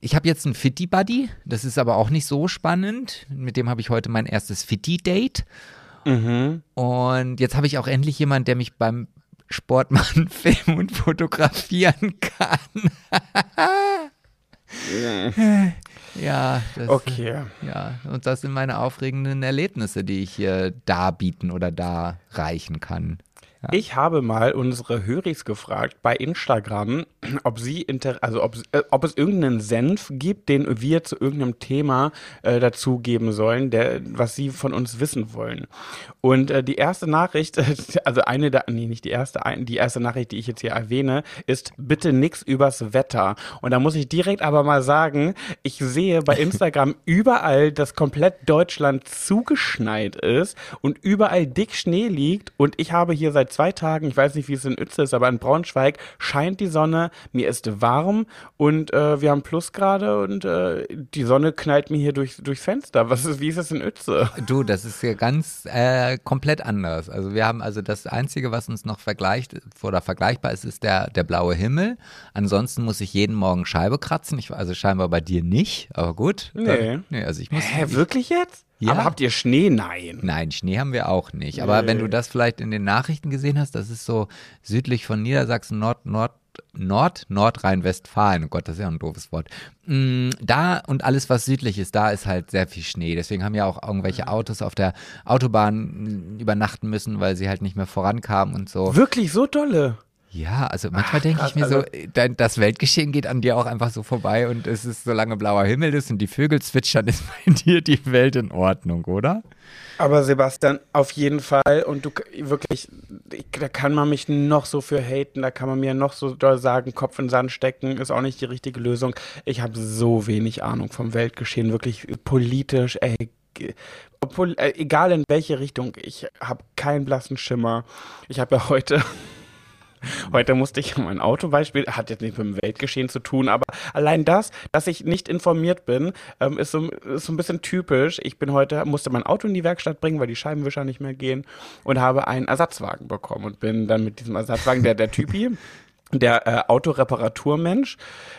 A: ich habe jetzt einen Fitti-Buddy, das ist aber auch nicht so spannend. Mit dem habe ich heute mein erstes Fitti-Date.
B: Mhm.
A: Und jetzt habe ich auch endlich jemanden, der mich beim Sportmann filmen und fotografieren kann. ja, das,
B: Okay.
A: ja, und das sind meine aufregenden Erlebnisse, die ich hier darbieten oder darreichen kann.
B: Ich habe mal unsere Höris gefragt bei Instagram, ob sie inter also ob, äh, ob es irgendeinen Senf gibt, den wir zu irgendeinem Thema äh, dazugeben sollen, der was sie von uns wissen wollen. Und äh, die erste Nachricht, also eine der, nee, nicht die erste, ein, die erste Nachricht, die ich jetzt hier erwähne, ist bitte nix übers Wetter. Und da muss ich direkt aber mal sagen, ich sehe bei Instagram überall, dass komplett Deutschland zugeschneit ist und überall dick Schnee liegt und ich habe hier seit zwei Tagen, ich weiß nicht, wie es in Uetze ist, aber in Braunschweig scheint die Sonne, mir ist warm und äh, wir haben Plusgrade und äh, die Sonne knallt mir hier durch, durchs Fenster. Was ist, wie ist es in Uetze?
A: Du, das ist ja ganz äh, komplett anders. Also wir haben also das Einzige, was uns noch vergleicht oder vergleichbar ist, ist der, der blaue Himmel. Ansonsten muss ich jeden Morgen Scheibe kratzen. Ich, also scheinbar bei dir nicht, aber gut.
B: Nee.
A: Nee also ich muss.
B: Hä, wirklich jetzt?
A: Ja.
B: Aber habt ihr Schnee? Nein.
A: Nein, Schnee haben wir auch nicht. Aber wenn du das vielleicht in den Nachrichten gesehen hast, das ist so südlich von Niedersachsen, Nord, Nord, Nord, Nordrhein-Westfalen. Oh Gott, das ist ja ein doofes Wort. Mm, Da und alles, was südlich ist, da ist halt sehr viel Schnee. Deswegen haben ja auch irgendwelche Autos auf der Autobahn übernachten müssen, weil sie halt nicht mehr vorankamen und so.
B: Wirklich so dolle?
A: Ja, also manchmal
B: Ach,
A: denke ich mir
B: also-
A: so, dein, das Weltgeschehen geht an dir auch einfach so vorbei und es ist, solange blauer Himmel ist und die Vögel zwitschern, ist bei dir die Welt in Ordnung, oder?
B: Aber Sebastian, auf jeden Fall. Und du wirklich, ich, da kann man mich noch so für haten, da kann man mir noch so doll sagen, Kopf in den Sand stecken, ist auch nicht die richtige Lösung. Ich habe so wenig Ahnung vom Weltgeschehen, wirklich politisch, ey. Obwohl, äh, egal in welche Richtung, ich habe keinen blassen Schimmer. Ich habe ja heute Heute musste ich mein Autobeispiel, hat jetzt nichts mit dem Weltgeschehen zu tun, aber allein das, dass ich nicht informiert bin, ähm, ist, so, ist so ein bisschen typisch. Ich bin heute, musste mein Auto in die Werkstatt bringen, weil die Scheibenwischer nicht mehr gehen und habe einen Ersatzwagen bekommen und bin dann mit diesem Ersatzwagen, der, der Typi, der äh, Autoreparaturmensch,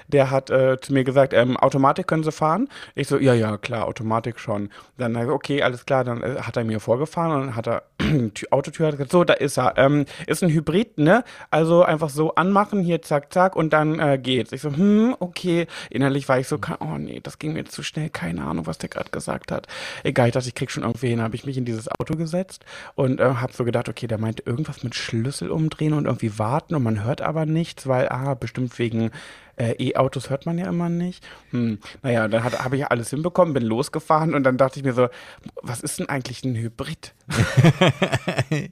B: der hat äh, zu mir gesagt, ähm, Automatik können Sie fahren? Ich so, ja, ja, klar, Automatik schon. Dann, okay, alles klar, dann äh, hat er mir vorgefahren und hat er die Tür- Autotür hat gesagt, so, da ist er. Ähm, ist ein Hybrid, ne? Also einfach so anmachen, hier zack, zack und dann äh, geht's. Ich so, hm, okay. Innerlich war ich so, oh nee, das ging mir zu schnell, keine Ahnung, was der gerade gesagt hat. Egal, ich dachte, ich krieg schon irgendwie hin. Habe ich mich in dieses Auto gesetzt und äh, habe so gedacht, okay, der meinte irgendwas mit Schlüssel umdrehen und irgendwie warten und man hört aber nichts, weil, ah, bestimmt wegen äh, E-Autos hört man ja immer nicht. Hm. Naja, dann habe ich alles hinbekommen, bin losgefahren und dann dachte ich mir so, was ist denn eigentlich ein Hybrid?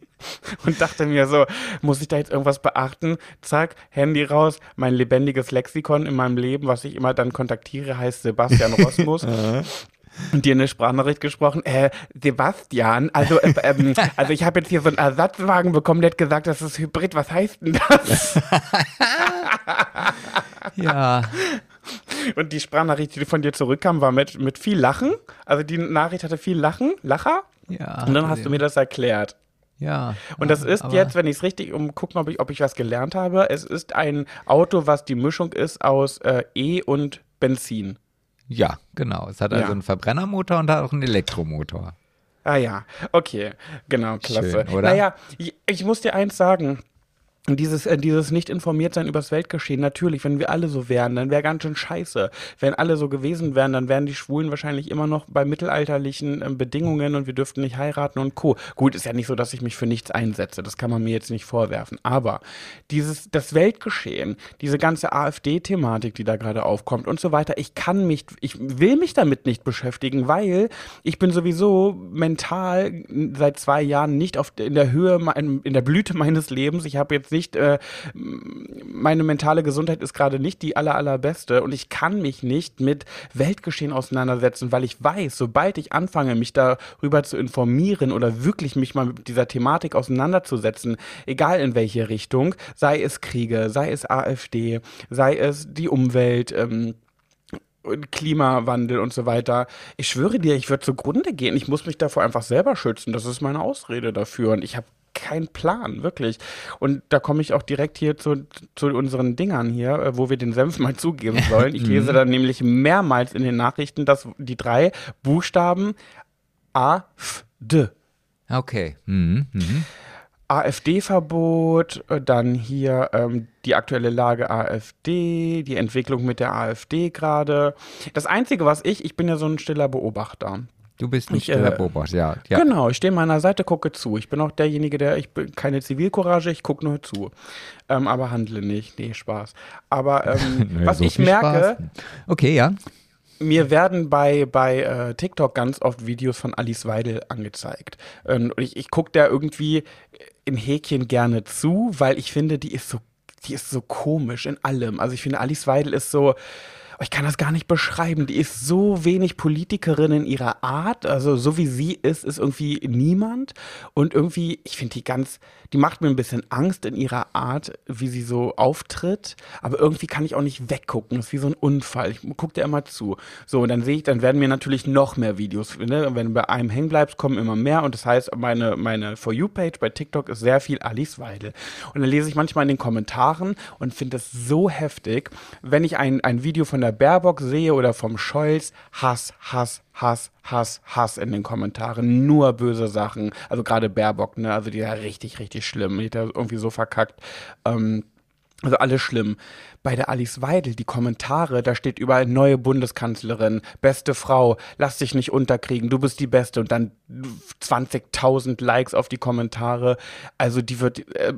B: und dachte mir so, muss ich da jetzt irgendwas beachten? Zack, Handy raus, mein lebendiges Lexikon in meinem Leben, was ich immer dann kontaktiere, heißt Sebastian Rosmus. Und dir eine Sprachnachricht gesprochen, äh, Sebastian, also, äh, ähm, also ich habe jetzt hier so einen Ersatzwagen bekommen, der hat gesagt, das ist Hybrid, was heißt denn das?
A: Ja.
B: Und die Sprachnachricht, die von dir zurückkam, war mit, mit viel Lachen. Also die Nachricht hatte viel Lachen, Lacher.
A: ja
B: Und dann hast du mir das erklärt.
A: Ja.
B: Und das ist jetzt, wenn ich es richtig um gucken, ob ich, ob ich was gelernt habe, es ist ein Auto, was die Mischung ist aus äh, E und Benzin.
A: Ja, genau. Es hat also
B: Ja.
A: einen Verbrennermotor und hat auch einen Elektromotor.
B: Ah ja, okay, genau, klasse.
A: Schön, oder?
B: Naja, ich, ich muss dir eins sagen. Dieses, äh, dieses nicht informiert sein übers Weltgeschehen, natürlich, wenn wir alle so wären, dann wäre ganz schön scheiße. Wenn alle so gewesen wären, dann wären die Schwulen wahrscheinlich immer noch bei mittelalterlichen ähm, Bedingungen und wir dürften nicht heiraten und Co. Gut, ist ja nicht so, dass ich mich für nichts einsetze, das kann man mir jetzt nicht vorwerfen. Aber dieses, das Weltgeschehen, diese ganze AfD-Thematik, die da gerade aufkommt und so weiter, ich kann mich, ich will mich damit nicht beschäftigen, weil ich bin sowieso mental seit zwei Jahren nicht auf, in der Höhe, in der Blüte meines Lebens. Ich habe jetzt nicht, äh, meine mentale Gesundheit ist gerade nicht die aller, allerbeste und ich kann mich nicht mit Weltgeschehen auseinandersetzen, weil ich weiß, sobald ich anfange, mich darüber zu informieren oder wirklich mich mal mit dieser Thematik auseinanderzusetzen, egal in welche Richtung, sei es Kriege, sei es AfD, sei es die Umwelt, ähm, Klimawandel und so weiter. Ich schwöre dir, ich würde zugrunde gehen. Ich muss mich davor einfach selber schützen. Das ist meine Ausrede dafür. Und ich habe keinen Plan, wirklich. Und da komme ich auch direkt hier zu, zu unseren Dingern hier, äh, wo wir den Senf mal zugeben sollen. Ich lese dann nämlich mehrmals in den Nachrichten, dass die drei Buchstaben A, F, D.
A: Okay. Mhm. Mhm.
B: AfD-Verbot, äh, dann hier ähm, die aktuelle Lage AfD, die Entwicklung mit der AfD gerade. Das Einzige, was ich, ich bin ja so ein stiller Beobachter.
A: Du bist nicht stiller äh, Beobachter, ja,
B: ja. Genau, ich stehe meiner Seite, gucke zu. Ich bin auch derjenige, der, ich bin keine Zivilcourage, ich gucke nur zu. Ähm, aber handle nicht. Nee, Spaß. Aber ähm, naja, was so ich merke. Spaß.
A: Okay, ja
B: mir werden bei, bei äh, TikTok ganz oft Videos von Alice Weidel angezeigt. Und ich, ich gucke da irgendwie im Häkchen gerne zu, weil ich finde, die ist so, die ist so komisch in allem. Also ich finde, Alice Weidel ist so, ich kann das gar nicht beschreiben. Die ist so wenig Politikerin in ihrer Art. Also so wie sie ist, ist irgendwie niemand. Und irgendwie, ich finde die ganz, die macht mir ein bisschen Angst in ihrer Art, wie sie so auftritt. Aber irgendwie kann ich auch nicht weggucken. Das ist wie so ein Unfall. Ich gucke dir immer zu. So, und dann sehe ich, dann werden mir natürlich noch mehr Videos. Ne? Wenn du bei einem hängen bleibst, kommen immer mehr. Und das heißt, meine, meine For You-Page bei TikTok ist sehr viel Alice Weidel. Und dann lese ich manchmal in den Kommentaren und finde es so heftig, wenn ich ein, ein Video von der Baerbock sehe oder vom Scholz. Hass, Hass, Hass, Hass, Hass in den Kommentaren. Nur böse Sachen. Also gerade Baerbock, ne? Also die ja richtig, richtig schlimm. Die hat ja irgendwie so verkackt. Ähm, also alles schlimm. Bei der Alice Weidel, die Kommentare, da steht überall neue Bundeskanzlerin, beste Frau, lass dich nicht unterkriegen, du bist die Beste und dann 20.000 Likes auf die Kommentare. Also die wird, äh,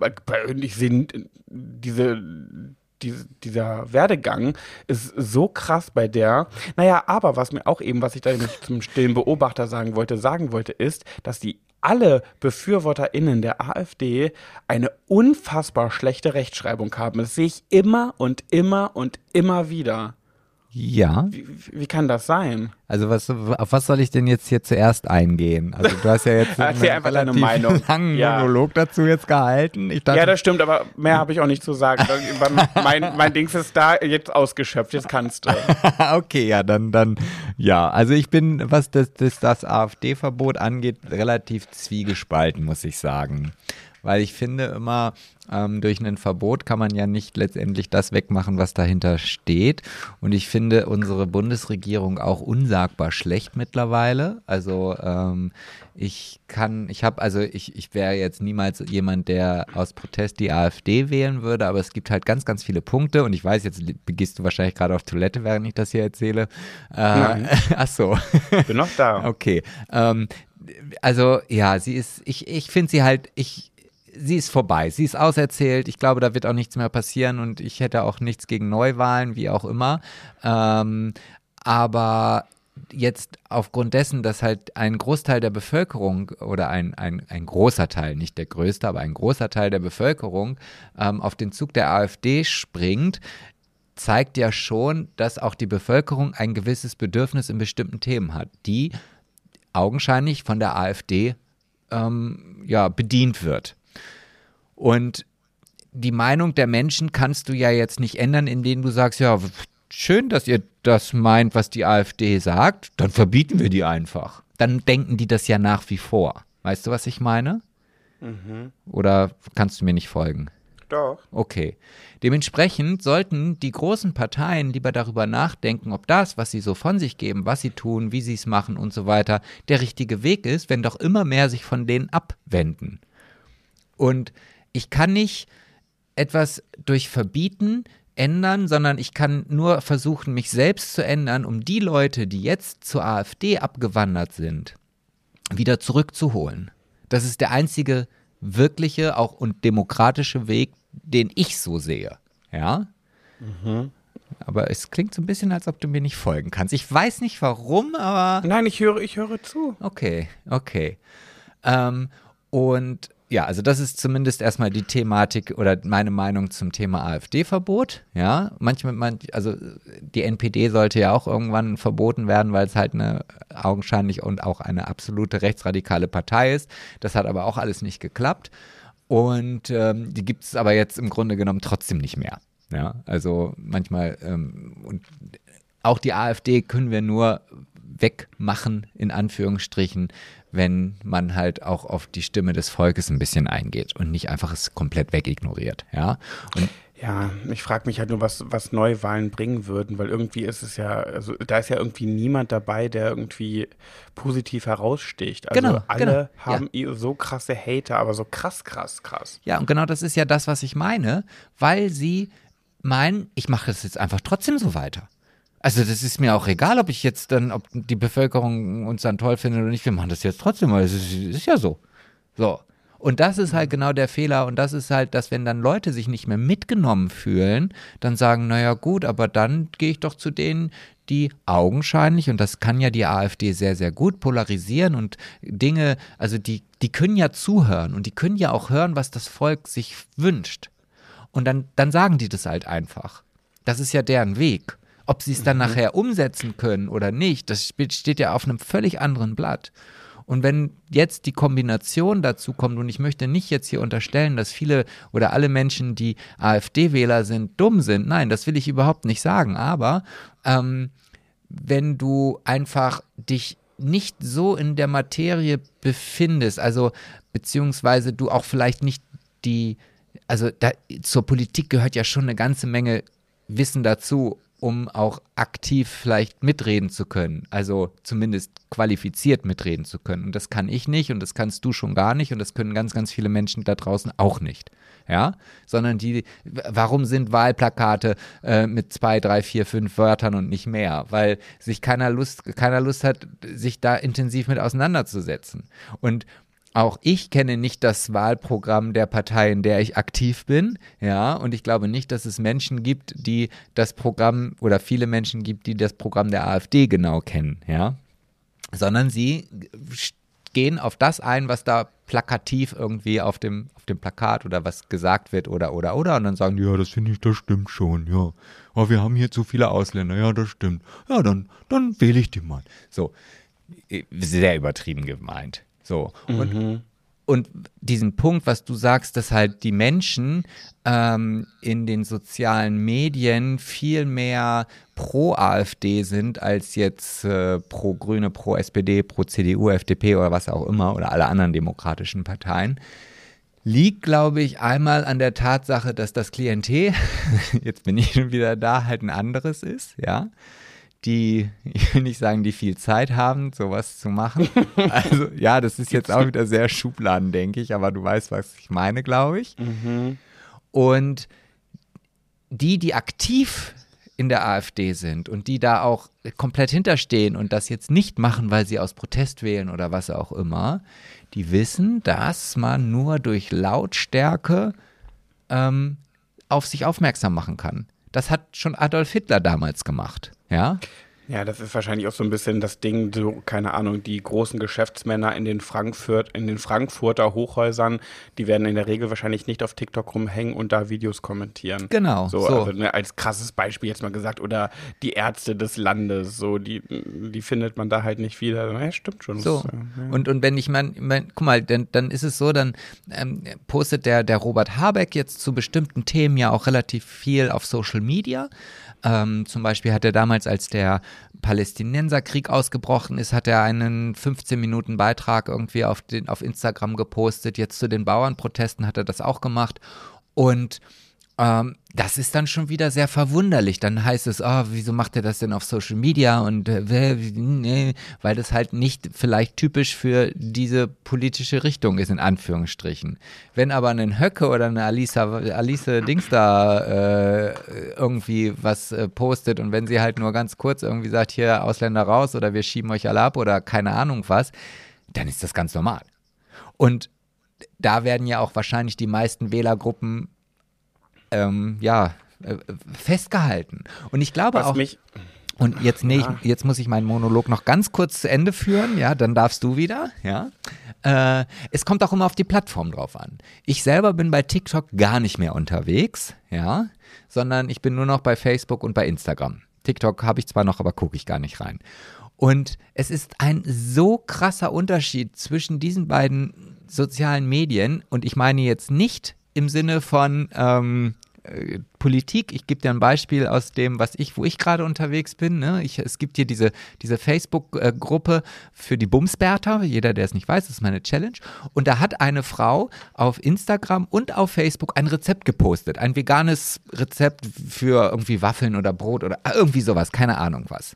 B: ich sehe diese die, dieser Werdegang ist so krass bei der. Naja, aber was mir auch eben, was ich da zum stillen Beobachter sagen wollte, sagen wollte, ist, dass die alle BefürworterInnen der AfD eine unfassbar schlechte Rechtschreibung haben. Das sehe ich immer und immer und immer wieder.
A: Ja.
B: Wie, wie, kann das sein?
A: Also was, auf was soll ich denn jetzt hier zuerst eingehen? Also du hast ja jetzt
B: einfach deine Meinung.
A: langen ja. Monolog dazu jetzt gehalten.
B: Dachte, ja, das stimmt, aber mehr habe ich auch nicht zu sagen. mein, mein Dings ist da jetzt ausgeschöpft, jetzt kannst du.
A: okay, ja, dann, dann, ja. Also ich bin, was das, das, das AfD-Verbot angeht, relativ zwiegespalten, muss ich sagen weil ich finde immer, ähm, durch ein Verbot kann man ja nicht letztendlich das wegmachen, was dahinter steht. Und ich finde unsere Bundesregierung auch unsagbar schlecht mittlerweile. Also ähm, ich kann, ich habe, also ich, ich wäre jetzt niemals jemand, der aus Protest die AfD wählen würde, aber es gibt halt ganz, ganz viele Punkte und ich weiß, jetzt gehst du wahrscheinlich gerade auf Toilette, während ich das hier erzähle. Äh,
B: Nein.
A: Ach so.
B: Bin noch da.
A: Okay. Ähm, also ja, sie ist, ich, ich finde sie halt, ich, sie ist vorbei, sie ist auserzählt. Ich glaube, da wird auch nichts mehr passieren und ich hätte auch nichts gegen Neuwahlen, wie auch immer. Ähm, aber jetzt aufgrund dessen, dass halt ein Großteil der Bevölkerung oder ein, ein, ein großer Teil, nicht der größte, aber ein großer Teil der Bevölkerung ähm, auf den Zug der AfD springt, zeigt ja schon, dass auch die Bevölkerung ein gewisses Bedürfnis in bestimmten Themen hat, die augenscheinlich von der AfD ähm, ja, bedient wird. Und die Meinung der Menschen kannst du ja jetzt nicht ändern, indem du sagst, ja, schön, dass ihr das meint, was die AfD sagt, dann verbieten wir die einfach. Dann denken die das ja nach wie vor. Weißt du, was ich meine? Mhm. Oder kannst du mir nicht folgen?
B: Doch.
A: Okay. Dementsprechend sollten die großen Parteien lieber darüber nachdenken, ob das, was sie so von sich geben, was sie tun, wie sie es machen und so weiter, der richtige Weg ist, wenn doch immer mehr sich von denen abwenden. Und ich kann nicht etwas durch Verbieten ändern, sondern ich kann nur versuchen, mich selbst zu ändern, um die Leute, die jetzt zur AfD abgewandert sind, wieder zurückzuholen. Das ist der einzige wirkliche auch und demokratische Weg, den ich so sehe. Ja? Mhm. Aber es klingt so ein bisschen, als ob du mir nicht folgen kannst. Ich weiß nicht warum, aber.
B: Nein, ich höre, ich höre zu.
A: Okay, okay. Ähm, und ja, also das ist zumindest erstmal die Thematik oder meine Meinung zum Thema AfD-Verbot. Ja, manchmal, man, also die NPD sollte ja auch irgendwann verboten werden, weil es halt eine augenscheinlich und auch eine absolute rechtsradikale Partei ist. Das hat aber auch alles nicht geklappt. Und ähm, die gibt es aber jetzt im Grunde genommen trotzdem nicht mehr. Ja, also manchmal, ähm, und auch die AfD können wir nur wegmachen, in Anführungsstrichen, wenn man halt auch auf die Stimme des Volkes ein bisschen eingeht und nicht einfach es komplett wegignoriert, ja. Und
B: ja, ich frage mich halt nur, was, was Neuwahlen bringen würden, weil irgendwie ist es ja, also da ist ja irgendwie niemand dabei, der irgendwie positiv heraussticht. Also
A: Genau,
B: alle
A: genau,
B: haben eh so krasse Hater, aber so krass, krass, krass.
A: Ja, und genau das ist ja das, was ich meine, weil sie meinen, ich mache das jetzt einfach trotzdem so weiter. Also das ist mir auch egal, ob ich jetzt dann, ob die Bevölkerung uns dann toll findet oder nicht, wir machen das jetzt trotzdem, weil es ist, ist ja so. So. Und das ist halt genau der Fehler und das ist halt, dass wenn dann Leute sich nicht mehr mitgenommen fühlen, dann sagen, naja gut, aber dann gehe ich doch zu denen, die augenscheinlich, und das kann ja die AfD sehr, sehr gut polarisieren und Dinge, also die, die können ja zuhören und die können ja auch hören, was das Volk sich wünscht. Und dann, dann sagen die das halt einfach. Das ist ja deren Weg. Ob sie es dann nachher umsetzen können oder nicht, das steht ja auf einem völlig anderen Blatt. Und wenn jetzt die Kombination dazu kommt, und ich möchte nicht jetzt hier unterstellen, dass viele oder alle Menschen, die AfD-Wähler sind, dumm sind. Nein, das will ich überhaupt nicht sagen. Aber ähm, wenn du einfach dich nicht so in der Materie befindest, also beziehungsweise du auch vielleicht nicht die, also da, zur Politik gehört ja schon eine ganze Menge Wissen dazu, um auch aktiv vielleicht mitreden zu können, also zumindest qualifiziert mitreden zu können. Und das kann ich nicht und das kannst du schon gar nicht und das können ganz, ganz viele Menschen da draußen auch nicht. Ja, sondern die, warum sind Wahlplakate äh, mit zwei, drei, vier, fünf Wörtern und nicht mehr? Weil sich keiner Lust, keiner Lust hat, sich da intensiv mit auseinanderzusetzen. Und auch ich kenne nicht das Wahlprogramm der Partei, in der ich aktiv bin, ja, und ich glaube nicht, dass es Menschen gibt, die das Programm oder viele Menschen gibt, die das Programm der AfD genau kennen, ja, sondern sie gehen auf das ein, was da plakativ irgendwie auf dem, auf dem Plakat oder was gesagt wird oder oder oder und dann sagen die, ja, das finde ich, das stimmt schon, ja. Aber wir haben hier zu viele Ausländer, ja, das stimmt. Ja, dann, dann wähle ich die mal. So, sehr übertrieben gemeint. So. Und, und diesen Punkt, was du sagst, dass halt die Menschen ähm, in den sozialen Medien viel mehr pro AfD sind als jetzt äh, pro Grüne, pro SPD, pro CDU, FDP oder was auch immer oder alle anderen demokratischen Parteien, liegt, glaube ich, einmal an der Tatsache, dass das Klientel, jetzt bin ich schon wieder da, halt ein anderes ist, ja die, ich will nicht sagen, die viel Zeit haben, sowas zu machen. Also ja, das ist jetzt auch wieder sehr Schubladen, denke ich, aber du weißt, was ich meine, glaube ich. Und die, die aktiv in der AfD sind und die da auch komplett hinterstehen und das jetzt nicht machen, weil sie aus Protest wählen oder was auch immer, die wissen, dass man nur durch Lautstärke ähm, auf sich aufmerksam machen kann. Das hat schon Adolf Hitler damals gemacht. Ja,
B: Ja, das ist wahrscheinlich auch so ein bisschen das Ding, so, keine Ahnung, die großen Geschäftsmänner in den Frankfurt, in den Frankfurter Hochhäusern, die werden in der Regel wahrscheinlich nicht auf TikTok rumhängen und da Videos kommentieren.
A: Genau,
B: So,
A: so.
B: Also, ne, als krasses Beispiel jetzt mal gesagt, oder die Ärzte des Landes, so, die, die findet man da halt nicht wieder. Ja, stimmt schon.
A: So.
B: Das, ja.
A: Und, und wenn ich mein, mein guck mal, dann, dann ist es so, dann ähm, postet der, der Robert Habeck jetzt zu bestimmten Themen ja auch relativ viel auf Social Media. Ähm, zum Beispiel hat er damals, als der Palästinenserkrieg ausgebrochen ist, hat er einen 15 Minuten Beitrag irgendwie auf, den, auf Instagram gepostet. Jetzt zu den Bauernprotesten hat er das auch gemacht. Und ähm, das ist dann schon wieder sehr verwunderlich. Dann heißt es, oh, wieso macht er das denn auf Social Media? Und äh, nee, weil das halt nicht vielleicht typisch für diese politische Richtung ist, in Anführungsstrichen. Wenn aber ein Höcke oder eine Alisa, Alice Dings da äh, irgendwie was äh, postet und wenn sie halt nur ganz kurz irgendwie sagt, hier Ausländer raus oder wir schieben euch alle ab oder keine Ahnung was, dann ist das ganz normal. Und da werden ja auch wahrscheinlich die meisten Wählergruppen ähm, ja, äh, festgehalten. Und ich glaube
B: Was
A: auch.
B: mich,
A: Und jetzt, nee,
B: Ja.
A: ich, jetzt muss ich meinen Monolog noch ganz kurz zu Ende führen, ja, dann darfst du wieder, ja. Äh, es kommt auch immer auf die Plattform drauf an. Ich selber bin bei TikTok gar nicht mehr unterwegs, ja, sondern ich bin nur noch bei Facebook und bei Instagram. TikTok habe ich zwar noch, aber gucke ich gar nicht rein. Und es ist ein so krasser Unterschied zwischen diesen beiden sozialen Medien und ich meine jetzt nicht im Sinne von ähm, äh, Politik. Ich gebe dir ein Beispiel aus dem, was ich, wo ich gerade unterwegs bin. Ne? Ich, es gibt hier diese, diese Facebook-Gruppe für die Bumsberter. Jeder, der es nicht weiß, ist meine Challenge. Und da hat eine Frau auf Instagram und auf Facebook ein Rezept gepostet. Ein veganes Rezept für irgendwie Waffeln oder Brot oder irgendwie sowas. Keine Ahnung was.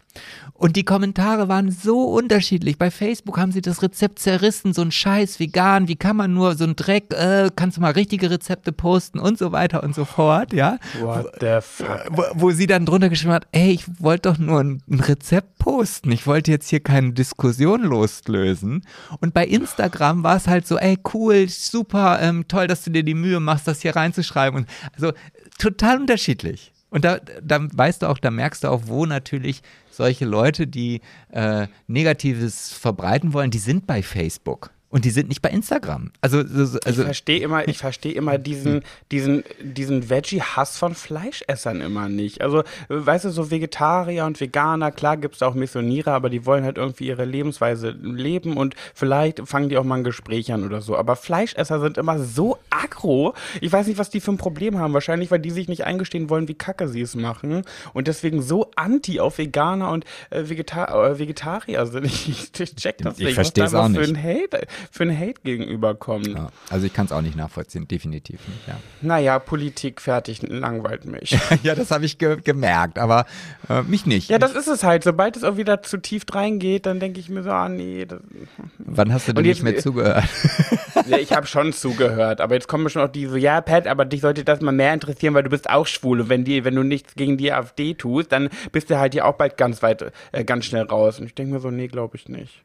A: Und die Kommentare waren so unterschiedlich. Bei Facebook haben sie das Rezept zerrissen. So ein Scheiß vegan. Wie kann man nur so ein Dreck? Äh, kannst du mal richtige Rezepte posten und so weiter und so fort. Ja.
B: What the fuck?
A: Wo, wo sie dann drunter geschrieben hat, ey, ich wollte doch nur ein, ein Rezept posten. Ich wollte jetzt hier keine Diskussion loslösen. Und bei Instagram war es halt so, ey, cool, super, ähm, toll, dass du dir die Mühe machst, das hier reinzuschreiben. Und also total unterschiedlich. Und da, da weißt du auch, da merkst du auch, wo natürlich solche Leute, die äh, Negatives verbreiten wollen, die sind bei Facebook und die sind nicht bei Instagram. Also, also
B: ich verstehe immer, ich verstehe immer diesen, diesen, diesen Veggie-Hass von Fleischessern immer nicht. Also, weißt du, so Vegetarier und Veganer, klar gibt es auch Missionierer, aber die wollen halt irgendwie ihre Lebensweise leben und vielleicht fangen die auch mal ein Gespräch an oder so. Aber Fleischesser sind immer so aggro. Ich weiß nicht, was die für ein Problem haben. Wahrscheinlich, weil die sich nicht eingestehen wollen, wie kacke sie es machen und deswegen so anti auf Veganer und äh, Vegeta äh, Vegetarier sind. Ich, ich check das
A: ich nicht. Ich verstehe es auch nicht.
B: Für ein Hate für ein Hate gegenüberkommt. Ja,
A: also ich kann es auch nicht nachvollziehen, definitiv nicht. Ja.
B: Naja, Politik fertig langweilt mich.
A: ja, das habe ich ge gemerkt, aber äh, mich nicht.
B: Ja, das ist es halt. Sobald es auch wieder zu tief reingeht, dann denke ich mir so, ah nee. Das
A: Wann hast du denn nicht mehr zugehört?
B: ja, ich habe schon zugehört, aber jetzt kommen schon auch die so, ja, Pat, aber dich sollte das mal mehr interessieren, weil du bist auch schwul und wenn, die, wenn du nichts gegen die AfD tust, dann bist du halt hier auch bald ganz weit, äh, ganz schnell raus. Und ich denke mir so, nee, glaube ich nicht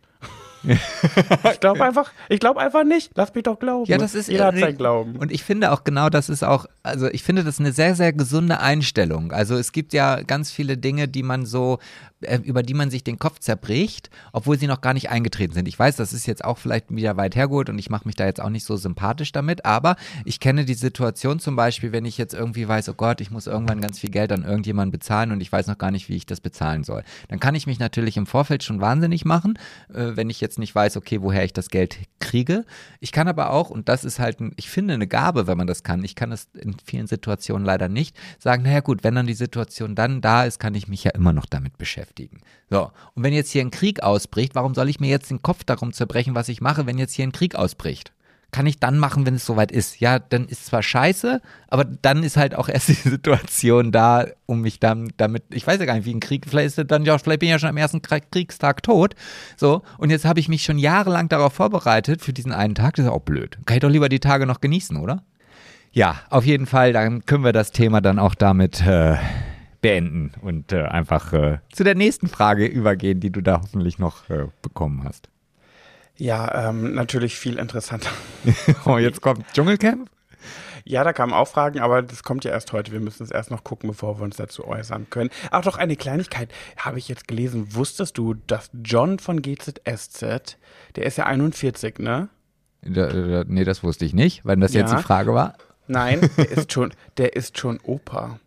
B: ich glaube einfach, ich glaube einfach nicht. Lass mich doch glauben.
A: Ja, das ist
B: jeder hat sein Glauben.
A: Und ich finde auch genau, das ist auch, also ich finde das eine sehr, sehr gesunde Einstellung. Also es gibt ja ganz viele Dinge, die man so über die man sich den Kopf zerbricht, obwohl sie noch gar nicht eingetreten sind. Ich weiß, das ist jetzt auch vielleicht wieder weit hergeholt und ich mache mich da jetzt auch nicht so sympathisch damit, aber ich kenne die Situation zum Beispiel, wenn ich jetzt irgendwie weiß, oh Gott, ich muss irgendwann ganz viel Geld an irgendjemanden bezahlen und ich weiß noch gar nicht, wie ich das bezahlen soll. Dann kann ich mich natürlich im Vorfeld schon wahnsinnig machen, äh, wenn ich jetzt nicht weiß, okay, woher ich das Geld kriege. Ich kann aber auch, und das ist halt, ein, ich finde, eine Gabe, wenn man das kann, ich kann das in vielen Situationen leider nicht, sagen, naja gut, wenn dann die Situation dann da ist, kann ich mich ja immer noch damit beschäftigen beschäftigen. So, und wenn jetzt hier ein Krieg ausbricht, warum soll ich mir jetzt den Kopf darum zerbrechen, was ich mache, wenn jetzt hier ein Krieg ausbricht? Kann ich dann machen, wenn es soweit ist. Ja, dann ist zwar scheiße, aber dann ist halt auch erst die Situation da, um mich dann damit, ich weiß ja gar nicht, wie ein Krieg, vielleicht ist dann ja, vielleicht bin ich ja schon am ersten Kriegstag tot. So, und jetzt habe ich mich schon jahrelang darauf vorbereitet für diesen einen Tag. Das ist auch blöd. Kann ich doch lieber die Tage noch genießen, oder? Ja, auf jeden Fall, dann können wir das Thema dann auch damit äh, beenden und äh, einfach äh, zu der nächsten Frage übergehen, die du da hoffentlich noch äh, bekommen hast.
B: Ja, ähm, natürlich viel interessanter.
A: oh, jetzt kommt Dschungelcamp?
B: Ja, da kamen auch Fragen, aber das kommt ja erst heute. Wir müssen es erst noch gucken, bevor wir uns dazu äußern können. Ach doch, eine Kleinigkeit habe ich jetzt gelesen. Wusstest du, dass John von GZSZ, der ist ja 41, ne?
A: Da, da, nee, das wusste ich nicht, weil das ja. jetzt die Frage war.
B: Nein, der ist schon, der ist schon Opa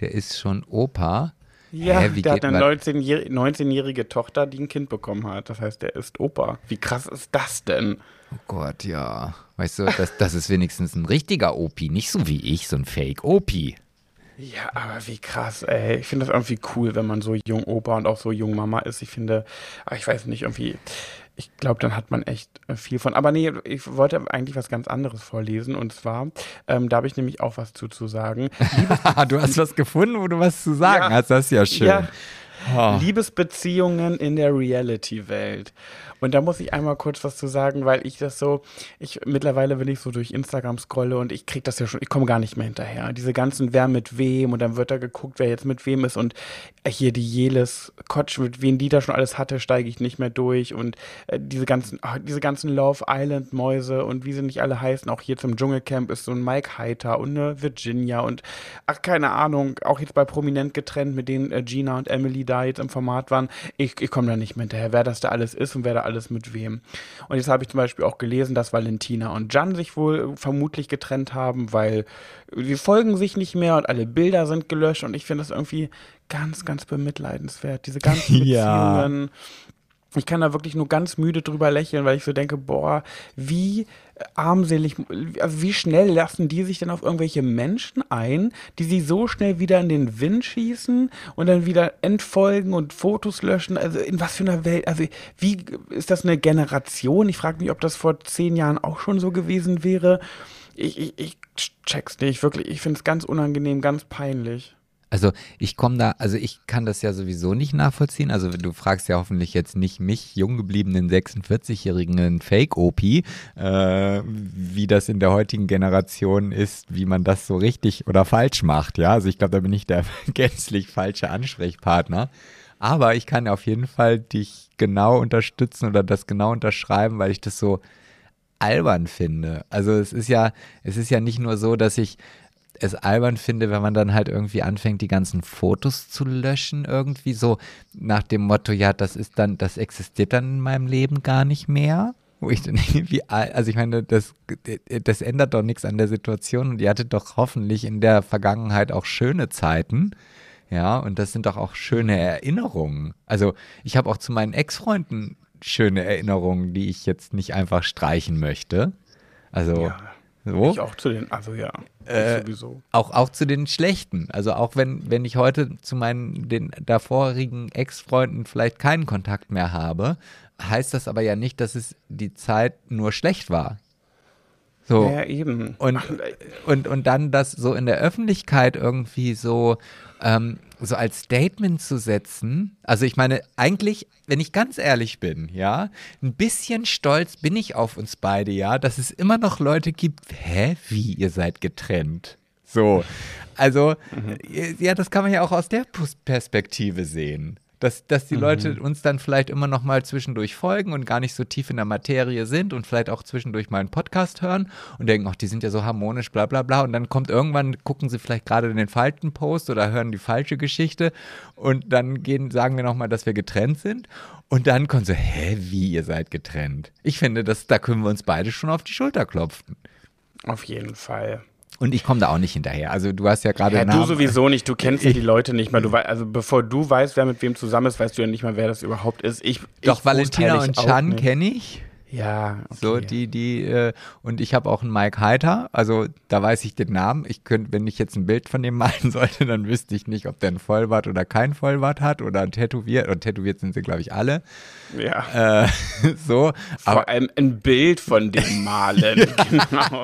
A: der ist schon Opa.
B: Ja, Hä, der hat eine 19-jährige Tochter, die ein Kind bekommen hat. Das heißt, der ist Opa. Wie krass ist das denn?
A: Oh Gott, ja. Weißt du, das, das ist wenigstens ein richtiger Opi, nicht so wie ich, so ein Fake-Opi.
B: Ja, aber wie krass, ey. Ich finde das irgendwie cool, wenn man so jung Opa und auch so jung Mama ist. Ich finde, ich weiß nicht, irgendwie, ich glaube, dann hat man echt äh, viel von. Aber nee, ich wollte eigentlich was ganz anderes vorlesen. Und zwar, ähm, da habe ich nämlich auch was zu, zu sagen.
A: du hast was gefunden, wo du was zu sagen ja, hast. Das ist ja schön. Ja.
B: Oh. Liebesbeziehungen in der Reality-Welt. Und da muss ich einmal kurz was zu sagen, weil ich das so, ich mittlerweile, wenn ich so durch Instagram scrolle und ich krieg das ja schon, ich komme gar nicht mehr hinterher. Diese ganzen, wer mit wem und dann wird da geguckt, wer jetzt mit wem ist und hier die Jeles Kotsch, mit wem die da schon alles hatte, steige ich nicht mehr durch und äh, diese ganzen, ach, diese ganzen Love Island Mäuse und wie sie nicht alle heißen, auch hier zum Dschungelcamp ist so ein Mike Heiter und eine Virginia und ach, keine Ahnung, auch jetzt bei Prominent getrennt, mit denen äh, Gina und Emily da jetzt im Format waren. Ich, ich komme da nicht mehr hinterher, wer das da alles ist und wer da alles alles mit wem. Und jetzt habe ich zum Beispiel auch gelesen, dass Valentina und Jan sich wohl vermutlich getrennt haben, weil sie folgen sich nicht mehr und alle Bilder sind gelöscht. Und ich finde das irgendwie ganz, ganz bemitleidenswert. Diese ganzen Beziehungen. Ja ich kann da wirklich nur ganz müde drüber lächeln, weil ich so denke, boah, wie armselig, also wie schnell lassen die sich denn auf irgendwelche Menschen ein, die sie so schnell wieder in den Wind schießen und dann wieder entfolgen und Fotos löschen? Also in was für einer Welt, also wie ist das eine Generation? Ich frage mich, ob das vor zehn Jahren auch schon so gewesen wäre. Ich, ich, ich check's nicht, wirklich. Ich finde es ganz unangenehm, ganz peinlich.
A: Also ich komme da, also ich kann das ja sowieso nicht nachvollziehen. Also du fragst ja hoffentlich jetzt nicht mich, jung gebliebenen 46-jährigen Fake-OP, äh, wie das in der heutigen Generation ist, wie man das so richtig oder falsch macht. Ja, also ich glaube, da bin ich der gänzlich falsche Ansprechpartner. Aber ich kann auf jeden Fall dich genau unterstützen oder das genau unterschreiben, weil ich das so albern finde. Also es ist ja, es ist ja nicht nur so, dass ich es albern finde, wenn man dann halt irgendwie anfängt, die ganzen Fotos zu löschen, irgendwie so nach dem Motto, ja, das ist dann, das existiert dann in meinem Leben gar nicht mehr. Wo ich dann irgendwie, also ich meine, das, das ändert doch nichts an der Situation und ihr hattet doch hoffentlich in der Vergangenheit auch schöne Zeiten. Ja, und das sind doch auch schöne Erinnerungen. Also ich habe auch zu meinen Ex-Freunden schöne Erinnerungen, die ich jetzt nicht einfach streichen möchte. Also ja.
B: So. Ich auch zu den, also ja,
A: äh, sowieso. Auch, auch zu den schlechten. Also auch wenn, wenn ich heute zu meinen den davorigen Ex-Freunden vielleicht keinen Kontakt mehr habe, heißt das aber ja nicht, dass es die Zeit nur schlecht war. So.
B: Ja, eben.
A: Und, und, und dann das so in der Öffentlichkeit irgendwie so ähm, so als Statement zu setzen, also ich meine, eigentlich, wenn ich ganz ehrlich bin, ja, ein bisschen stolz bin ich auf uns beide, ja, dass es immer noch Leute gibt, hä, wie, ihr seid getrennt? So, also, mhm. ja, das kann man ja auch aus der Perspektive sehen dass, dass die mhm. Leute uns dann vielleicht immer noch mal zwischendurch folgen und gar nicht so tief in der Materie sind und vielleicht auch zwischendurch mal einen Podcast hören und denken, ach, die sind ja so harmonisch, bla bla bla. Und dann kommt irgendwann, gucken sie vielleicht gerade den falschen Post oder hören die falsche Geschichte und dann gehen, sagen wir nochmal, dass wir getrennt sind. Und dann kommen sie, hä, wie, ihr seid getrennt? Ich finde, dass, da können wir uns beide schon auf die Schulter klopfen.
B: Auf jeden Fall.
A: Und ich komme da auch nicht hinterher. Also du hast ja gerade.
B: Ja, du sowieso nicht. Du kennst ja die Leute nicht mal. Du weißt, also bevor du weißt, wer mit wem zusammen ist, weißt du ja nicht mal, wer das überhaupt ist. Ich,
A: Doch ich Valentina und Chan kenne ich.
B: Ja.
A: Okay. So, die, die, äh, und ich habe auch einen Mike Heiter, also da weiß ich den Namen. Ich könnte, wenn ich jetzt ein Bild von dem malen sollte, dann wüsste ich nicht, ob der ein Vollbart oder kein Vollbart hat oder ein tätowiert. Und tätowiert sind sie, glaube ich, alle.
B: Ja.
A: Äh, so.
B: Vor aber, allem ein Bild von dem malen. genau.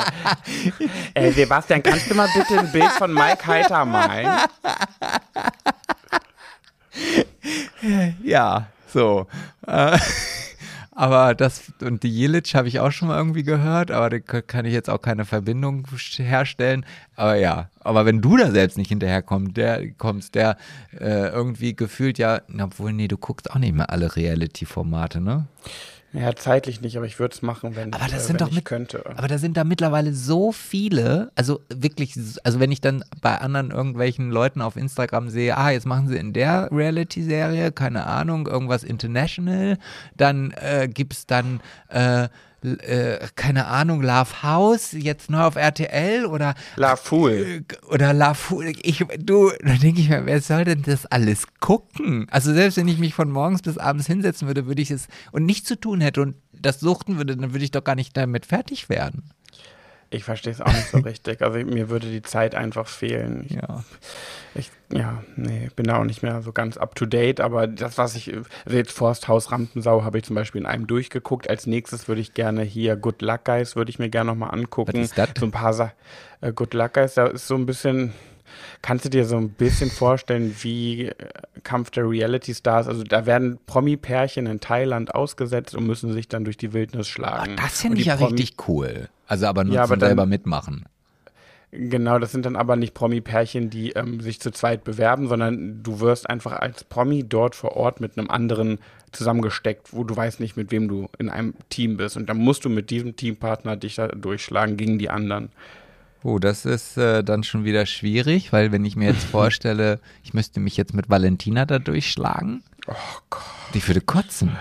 B: äh, Sebastian, kannst du mal bitte ein Bild von Mike Heiter malen?
A: ja, so. Äh, aber das, und die Jelic habe ich auch schon mal irgendwie gehört, aber da kann ich jetzt auch keine Verbindung herstellen. Aber ja, aber wenn du da selbst nicht hinterherkommst, der kommst, der äh, irgendwie gefühlt ja, obwohl, nee, du guckst auch nicht mehr alle Reality-Formate, ne?
B: Ja, zeitlich nicht, aber ich würde es machen, wenn,
A: aber das
B: äh,
A: sind doch mit,
B: könnte.
A: Aber da sind da mittlerweile so viele, also wirklich, also wenn ich dann bei anderen irgendwelchen Leuten auf Instagram sehe, ah, jetzt machen sie in der Reality-Serie, keine Ahnung, irgendwas International, dann äh, gibt es dann äh, äh, keine Ahnung, Love House, jetzt neu auf RTL oder
B: La Fool.
A: Äh, oder La Fool. Ich, du, da denke ich mir, wer soll denn das alles gucken? Also selbst wenn ich mich von morgens bis abends hinsetzen würde, würde ich es und nichts zu tun hätte und das suchten würde, dann würde ich doch gar nicht damit fertig werden.
B: Ich verstehe es auch nicht so richtig. Also mir würde die Zeit einfach fehlen. Ich,
A: ja.
B: Ich, ja, nee, bin da auch nicht mehr so ganz up to date, aber das, was ich, also jetzt Forsthaus Rampensau habe ich zum Beispiel in einem durchgeguckt. Als nächstes würde ich gerne hier Good Luck Guys, würde ich mir gerne nochmal angucken.
A: Was ist das?
B: So ein paar Sachen. Äh, Good Luck Guys, da ist so ein bisschen, Kannst du dir so ein bisschen vorstellen, wie äh, Kampf der Reality Stars, also da werden Promi-Pärchen in Thailand ausgesetzt und müssen sich dann durch die Wildnis schlagen.
A: Ach, das finde ich ja Promi richtig cool. Also aber nur ja, aber selber mitmachen.
B: Genau, das sind dann aber nicht Promi-Pärchen, die ähm, sich zu zweit bewerben, sondern du wirst einfach als Promi dort vor Ort mit einem anderen zusammengesteckt, wo du weißt nicht, mit wem du in einem Team bist. Und dann musst du mit diesem Teampartner dich da durchschlagen gegen die anderen.
A: Oh, das ist äh, dann schon wieder schwierig, weil wenn ich mir jetzt vorstelle, ich müsste mich jetzt mit Valentina da durchschlagen.
B: Oh Gott.
A: Die würde kotzen.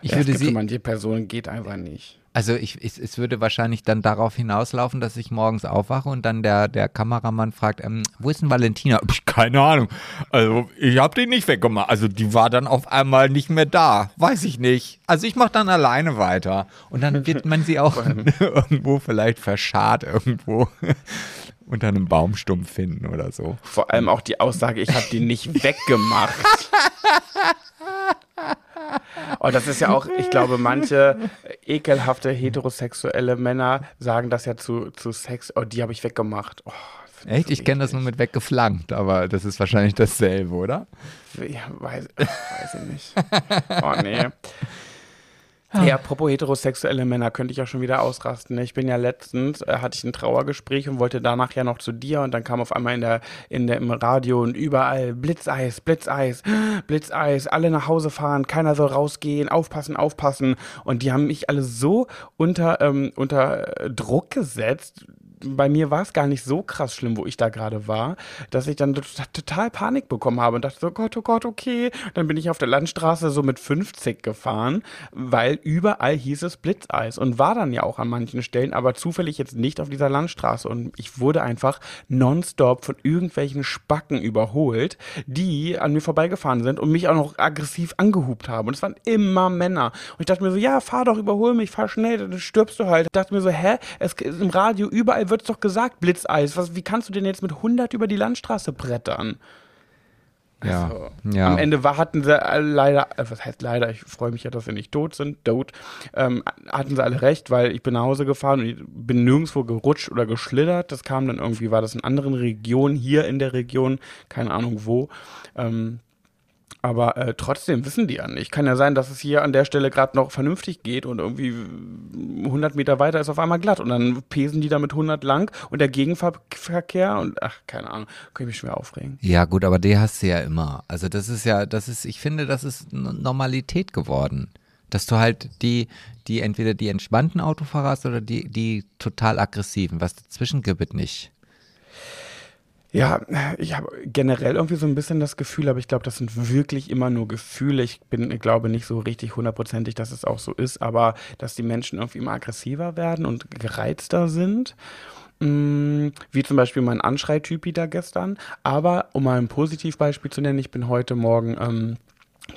B: Ich ja, würde sie. manche Personen geht einfach nicht.
A: Also ich, ich, es würde wahrscheinlich dann darauf hinauslaufen, dass ich morgens aufwache und dann der, der Kameramann fragt, ähm, wo ist denn Valentina? Ich, keine Ahnung. Also ich habe die nicht weggemacht. Also die war dann auf einmal nicht mehr da. Weiß ich nicht. Also ich mache dann alleine weiter. Und dann wird man sie auch irgendwo vielleicht verscharrt irgendwo unter einem Baumstumpf finden oder so.
B: Vor allem auch die Aussage, ich habe die nicht weggemacht. Und oh, das ist ja auch, ich glaube, manche ekelhafte heterosexuelle Männer sagen das ja zu, zu Sex, oh, die habe ich weggemacht. Oh,
A: Echt? So ich kenne das nur mit weggeflankt, aber das ist wahrscheinlich dasselbe, oder?
B: Ja, weiß, weiß ich nicht. Oh nee. Ja, apropos heterosexuelle Männer, könnte ich ja schon wieder ausrasten. Ne? Ich bin ja letztens, äh, hatte ich ein Trauergespräch und wollte danach ja noch zu dir und dann kam auf einmal in der, in der, im Radio und überall Blitzeis, Blitzeis, Blitzeis, alle nach Hause fahren, keiner soll rausgehen, aufpassen, aufpassen. Und die haben mich alle so unter, ähm, unter Druck gesetzt, bei mir war es gar nicht so krass schlimm, wo ich da gerade war, dass ich dann total Panik bekommen habe und dachte so, Gott, oh Gott, okay. Dann bin ich auf der Landstraße so mit 50 gefahren, weil überall hieß es Blitzeis und war dann ja auch an manchen Stellen, aber zufällig jetzt nicht auf dieser Landstraße. Und ich wurde einfach nonstop von irgendwelchen Spacken überholt, die an mir vorbeigefahren sind und mich auch noch aggressiv angehupt haben. Und es waren immer Männer. Und ich dachte mir so, ja, fahr doch, überhol mich, fahr schnell, dann stirbst du halt. Ich dachte mir so, hä, es ist im Radio überall wird es doch gesagt, Blitzeis. Was, wie kannst du denn jetzt mit 100 über die Landstraße brettern?
A: Ja, also, ja.
B: Am Ende war, hatten sie leider, äh, was heißt leider, ich freue mich ja, dass sie nicht tot sind, tot, ähm, hatten sie alle recht, weil ich bin nach Hause gefahren und bin nirgendwo gerutscht oder geschlittert. Das kam dann irgendwie, war das in anderen Regionen, hier in der Region, keine Ahnung wo. Ähm, aber äh, trotzdem wissen die ja nicht. Kann ja sein, dass es hier an der Stelle gerade noch vernünftig geht und irgendwie 100 Meter weiter ist auf einmal glatt und dann pesen die da mit 100 lang und der Gegenverkehr und ach, keine Ahnung, kann ich mich schwer aufregen.
A: Ja gut, aber die hast du ja immer. Also das ist ja, das ist, ich finde, das ist Normalität geworden. Dass du halt die, die entweder die entspannten Autofahrer hast oder die, die total aggressiven. Was dazwischen gibt nicht.
B: Ja, ich habe generell irgendwie so ein bisschen das Gefühl, aber ich glaube, das sind wirklich immer nur Gefühle. Ich bin, ich glaube nicht so richtig hundertprozentig, dass es auch so ist, aber dass die Menschen irgendwie immer aggressiver werden und gereizter sind. Mm, wie zum Beispiel mein Anschreitypi da gestern. Aber um mal ein Positivbeispiel zu nennen, ich bin heute Morgen ähm,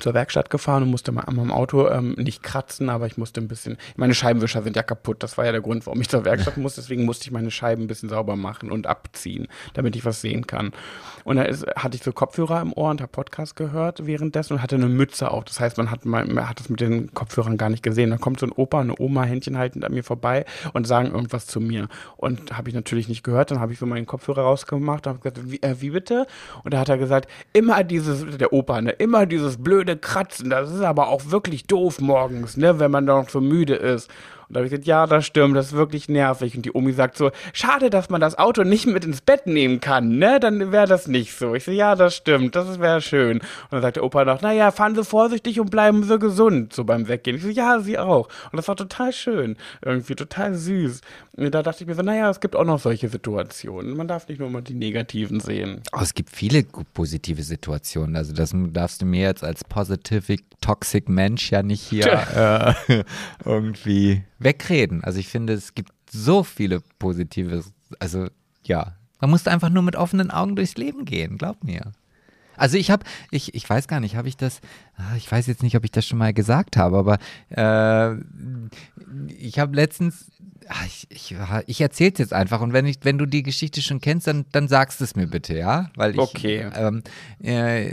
B: zur Werkstatt gefahren und musste mal an meinem Auto ähm, nicht kratzen, aber ich musste ein bisschen, meine Scheibenwischer sind ja kaputt, das war ja der Grund, warum ich zur Werkstatt musste, deswegen musste ich meine Scheiben ein bisschen sauber machen und abziehen, damit ich was sehen kann. Und da ist, hatte ich so Kopfhörer im Ohr und habe Podcast gehört währenddessen und hatte eine Mütze auf, das heißt, man hat, man hat das mit den Kopfhörern gar nicht gesehen. Da kommt so ein Opa, eine Oma, Händchen haltend an mir vorbei und sagen irgendwas zu mir und habe ich natürlich nicht gehört, dann habe ich so meinen Kopfhörer rausgemacht und habe gesagt, wie, äh, wie bitte? Und da hat er gesagt, immer dieses, der Opa, ne, immer dieses blöde blöde Kratzen. Das ist aber auch wirklich doof morgens, ne, wenn man noch so müde ist. Und da habe ich gesagt, ja, das stimmt, das ist wirklich nervig. Und die Omi sagt so, schade, dass man das Auto nicht mit ins Bett nehmen kann, ne? Dann wäre das nicht so. Ich so, ja, das stimmt, das wäre schön. Und dann sagt der Opa noch, naja, fahren Sie vorsichtig und bleiben Sie gesund, so beim Weggehen. Ich so, ja, Sie auch. Und das war total schön. Irgendwie total süß. Und da dachte ich mir so, naja, es gibt auch noch solche Situationen. Man darf nicht nur immer die negativen sehen.
A: Oh, es gibt viele positive Situationen. Also das darfst du mir jetzt als positive, toxic Mensch ja nicht hier äh, irgendwie wegreden. Also ich finde, es gibt so viele positive, also ja, man muss einfach nur mit offenen Augen durchs Leben gehen, glaub mir. Also ich habe, ich, ich weiß gar nicht, habe ich das, ah, ich weiß jetzt nicht, ob ich das schon mal gesagt habe, aber äh, ich habe letztens, ach, ich, ich, ich erzähle es jetzt einfach und wenn, ich, wenn du die Geschichte schon kennst, dann, dann sagst es mir bitte, ja? Weil ich
B: okay.
A: ähm, äh,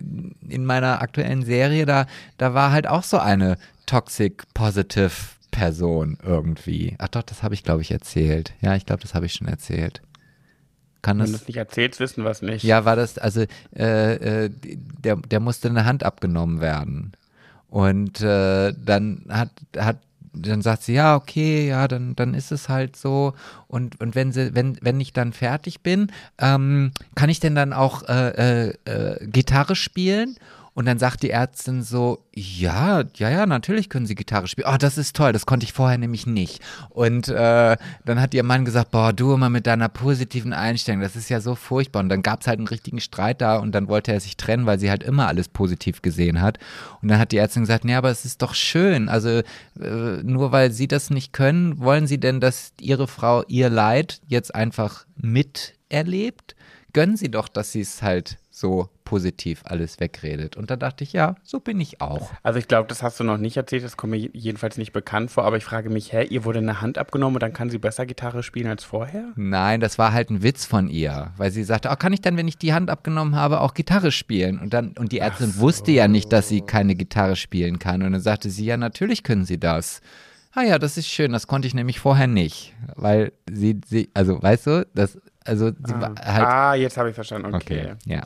A: in meiner aktuellen Serie, da, da war halt auch so eine Toxic Positive Person irgendwie. Ach doch, das habe ich, glaube ich, erzählt. Ja, ich glaube, das habe ich schon erzählt. Kann
B: Wenn
A: du
B: es nicht erzählst, wissen wir es nicht.
A: Ja, war das, also äh, äh, der, der musste eine Hand abgenommen werden. Und äh, dann hat, hat dann sagt sie, ja, okay, ja, dann, dann ist es halt so. Und, und wenn sie, wenn, wenn ich dann fertig bin, ähm, kann ich denn dann auch äh, äh, äh Gitarre spielen? Und dann sagt die Ärztin so, ja, ja, ja, natürlich können Sie Gitarre spielen. Oh, das ist toll, das konnte ich vorher nämlich nicht. Und äh, dann hat ihr Mann gesagt, boah, du immer mit deiner positiven Einstellung, das ist ja so furchtbar. Und dann gab es halt einen richtigen Streit da und dann wollte er sich trennen, weil sie halt immer alles positiv gesehen hat. Und dann hat die Ärztin gesagt, nee, aber es ist doch schön. Also äh, nur weil Sie das nicht können, wollen Sie denn, dass Ihre Frau ihr Leid jetzt einfach miterlebt? Gönnen Sie doch, dass sie es halt so positiv alles wegredet. Und da dachte ich, ja, so bin ich auch.
B: Also ich glaube, das hast du noch nicht erzählt, das kommt mir jedenfalls nicht bekannt vor, aber ich frage mich, hä, ihr wurde eine Hand abgenommen und dann kann sie besser Gitarre spielen als vorher?
A: Nein, das war halt ein Witz von ihr, weil sie sagte, oh, kann ich dann, wenn ich die Hand abgenommen habe, auch Gitarre spielen? Und dann, und die Ärztin so. wusste ja nicht, dass sie keine Gitarre spielen kann. Und dann sagte sie, ja, natürlich können sie das. Ah ja, das ist schön, das konnte ich nämlich vorher nicht, weil sie, sie also weißt du, das, also
B: ah.
A: halt.
B: Ah, jetzt habe ich verstanden, okay. okay.
A: Ja.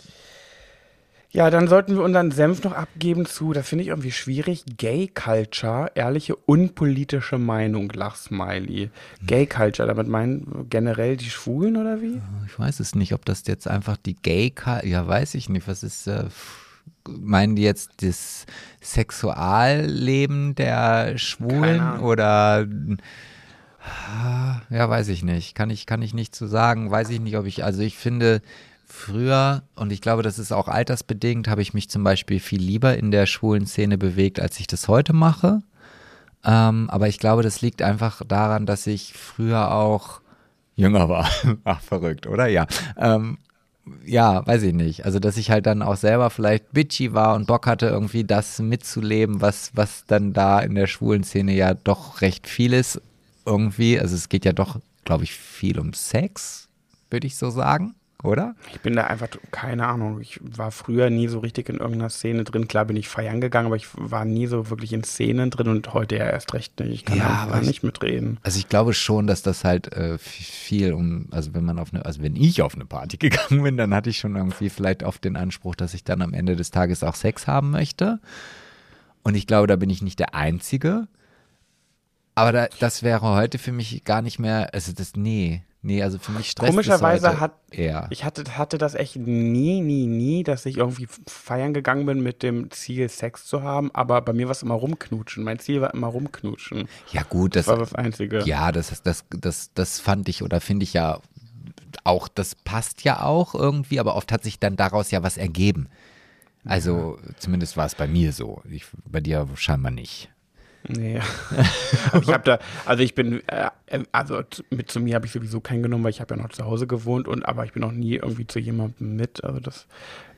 B: Ja, dann sollten wir unseren Senf noch abgeben zu, das finde ich irgendwie schwierig, Gay Culture, ehrliche, unpolitische Meinung, Lachsmiley. Gay Culture, damit meinen generell die Schwulen oder wie?
A: Ich weiß es nicht, ob das jetzt einfach die Gay Culture, ja, weiß ich nicht, was ist, äh, meinen die jetzt das Sexualleben der Schwulen oder ja, weiß ich nicht. Kann ich, kann ich nicht zu so sagen. Weiß ich nicht, ob ich, also ich finde, früher, und ich glaube, das ist auch altersbedingt, habe ich mich zum Beispiel viel lieber in der schwulen Szene bewegt, als ich das heute mache. Ähm, aber ich glaube, das liegt einfach daran, dass ich früher auch jünger war. Ach, verrückt, oder? Ja. Ähm, ja, weiß ich nicht. Also, dass ich halt dann auch selber vielleicht bitchy war und Bock hatte, irgendwie das mitzuleben, was, was dann da in der schwulen Szene ja doch recht viel ist. Irgendwie. Also, es geht ja doch, glaube ich, viel um Sex, würde ich so sagen oder?
B: Ich bin da einfach, keine Ahnung, ich war früher nie so richtig in irgendeiner Szene drin. Klar bin ich feiern gegangen, aber ich war nie so wirklich in Szenen drin und heute ja erst recht nicht. Ich kann ja, da nicht mitreden.
A: Also ich glaube schon, dass das halt äh, viel um, also wenn man auf eine, also wenn ich auf eine Party gegangen bin, dann hatte ich schon irgendwie vielleicht oft den Anspruch, dass ich dann am Ende des Tages auch Sex haben möchte. Und ich glaube, da bin ich nicht der Einzige. Aber da, das wäre heute für mich gar nicht mehr, also das, nee, Nee, also für mich stresst
B: Komischerweise hat eher. ich hatte, hatte das echt nie, nie, nie, dass ich irgendwie feiern gegangen bin mit dem Ziel, Sex zu haben, aber bei mir war es immer rumknutschen. Mein Ziel war immer rumknutschen.
A: Ja, gut, das, das war das Einzige. Ja, das, das, das, das fand ich oder finde ich ja auch, das passt ja auch irgendwie, aber oft hat sich dann daraus ja was ergeben. Also ja. zumindest war es bei mir so. Ich, bei dir scheinbar nicht.
B: Nee. ich habe da, also ich bin, äh, also mit zu mir habe ich sowieso keinen genommen, weil ich habe ja noch zu Hause gewohnt und aber ich bin noch nie irgendwie zu jemandem mit. Also das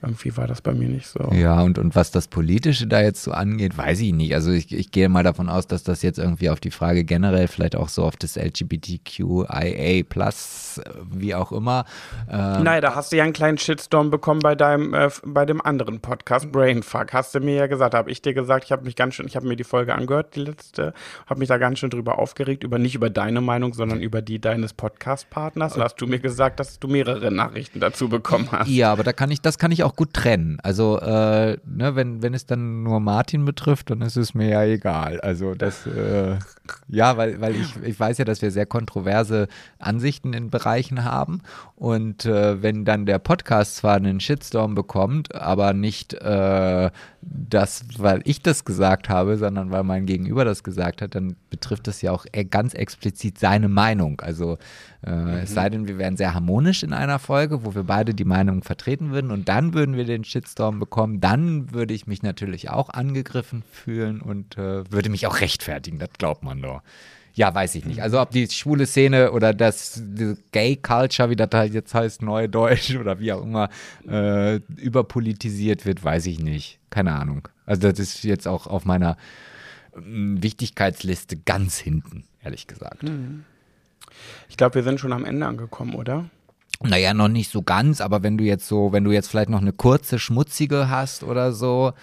B: irgendwie war das bei mir nicht so.
A: Ja, und, und was das Politische da jetzt so angeht, weiß ich nicht. Also ich, ich gehe mal davon aus, dass das jetzt irgendwie auf die Frage generell, vielleicht auch so auf das LGBTQIA plus, wie auch immer.
B: Ähm, Nein, da hast du ja einen kleinen Shitstorm bekommen bei deinem, äh, bei dem anderen Podcast, Brainfuck. Hast du mir ja gesagt, habe ich dir gesagt, ich habe mich ganz schön, ich habe mir die Folge angehört, die letzte, habe mich da ganz schön drüber aufgeregt, über nicht über deine Meinung, sondern über die deines Podcast-Partners. Und hast du mir gesagt, dass du mehrere Nachrichten dazu bekommen hast.
A: Ja, aber da kann ich, das kann ich auch gut trennen. Also, äh, ne, wenn, wenn es dann nur Martin betrifft, dann ist es mir ja egal. Also das, äh, ja, weil, weil ich, ich weiß ja, dass wir sehr kontroverse Ansichten in Bereichen haben. Und äh, wenn dann der Podcast zwar einen Shitstorm bekommt, aber nicht äh, das, weil ich das gesagt habe, sondern weil mein Gegenüber das gesagt hat, dann betrifft das ja auch e-, ganz explizit seine Meinung. Also äh, mhm. es sei denn, wir wären sehr harmonisch in einer Folge, wo wir beide die Meinung vertreten würden und dann würden wir den Shitstorm bekommen, dann würde ich mich natürlich auch angegriffen fühlen und äh, würde mich auch rechtfertigen, das glaubt man doch. Ja, weiß ich nicht. Also ob die schwule Szene oder das Gay Culture, wie das halt jetzt heißt, Neudeutsch oder wie auch immer, äh, überpolitisiert wird, weiß ich nicht. Keine Ahnung. Also das ist jetzt auch auf meiner äh, Wichtigkeitsliste ganz hinten, ehrlich gesagt. Mhm.
B: Ich glaube, wir sind schon am Ende angekommen, oder?
A: Naja, noch nicht so ganz, aber wenn du jetzt so, wenn du jetzt vielleicht noch eine kurze, schmutzige hast oder so,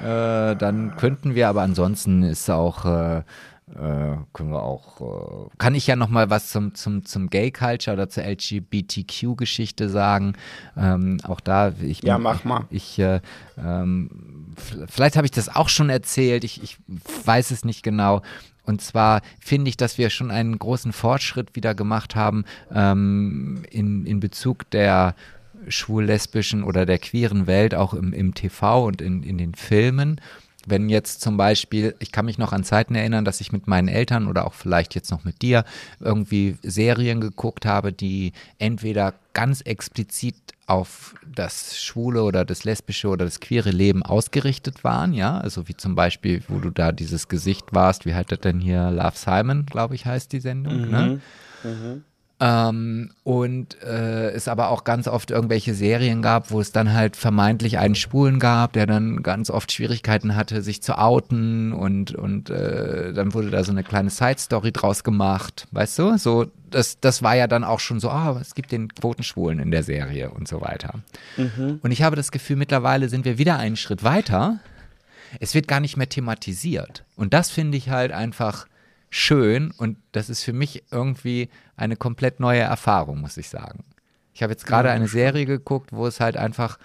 A: äh, dann könnten wir, aber ansonsten ist auch, äh, äh, können wir auch, äh, kann ich ja noch mal was zum, zum, zum Gay Culture oder zur LGBTQ-Geschichte sagen. Ähm, auch da, ich
B: Ja, mach mal.
A: Ich, äh, ähm, vielleicht habe ich das auch schon erzählt, ich, ich weiß es nicht genau. Und zwar finde ich, dass wir schon einen großen Fortschritt wieder gemacht haben ähm, in, in Bezug der schwul-lesbischen oder der queeren Welt, auch im, im TV und in, in den Filmen. Wenn jetzt zum Beispiel, ich kann mich noch an Zeiten erinnern, dass ich mit meinen Eltern oder auch vielleicht jetzt noch mit dir irgendwie Serien geguckt habe, die entweder ganz explizit auf das schwule oder das lesbische oder das queere Leben ausgerichtet waren, ja, also wie zum Beispiel, wo du da dieses Gesicht warst, wie heißt das denn hier, Love Simon, glaube ich, heißt die Sendung, ne?
B: Mhm.
A: Ähm, und äh, es aber auch ganz oft irgendwelche Serien gab, wo es dann halt vermeintlich einen Schwulen gab, der dann ganz oft Schwierigkeiten hatte, sich zu outen und, und äh, dann wurde da so eine kleine Side-Story draus gemacht, weißt du? So, das, das war ja dann auch schon so, ah, es gibt den Quotenschwulen in der Serie und so weiter.
B: Mhm.
A: Und ich habe das Gefühl, mittlerweile sind wir wieder einen Schritt weiter. Es wird gar nicht mehr thematisiert. Und das finde ich halt einfach schön und das ist für mich irgendwie eine komplett neue Erfahrung, muss ich sagen. Ich habe jetzt gerade eine. Serie geguckt, wo es halt einfach,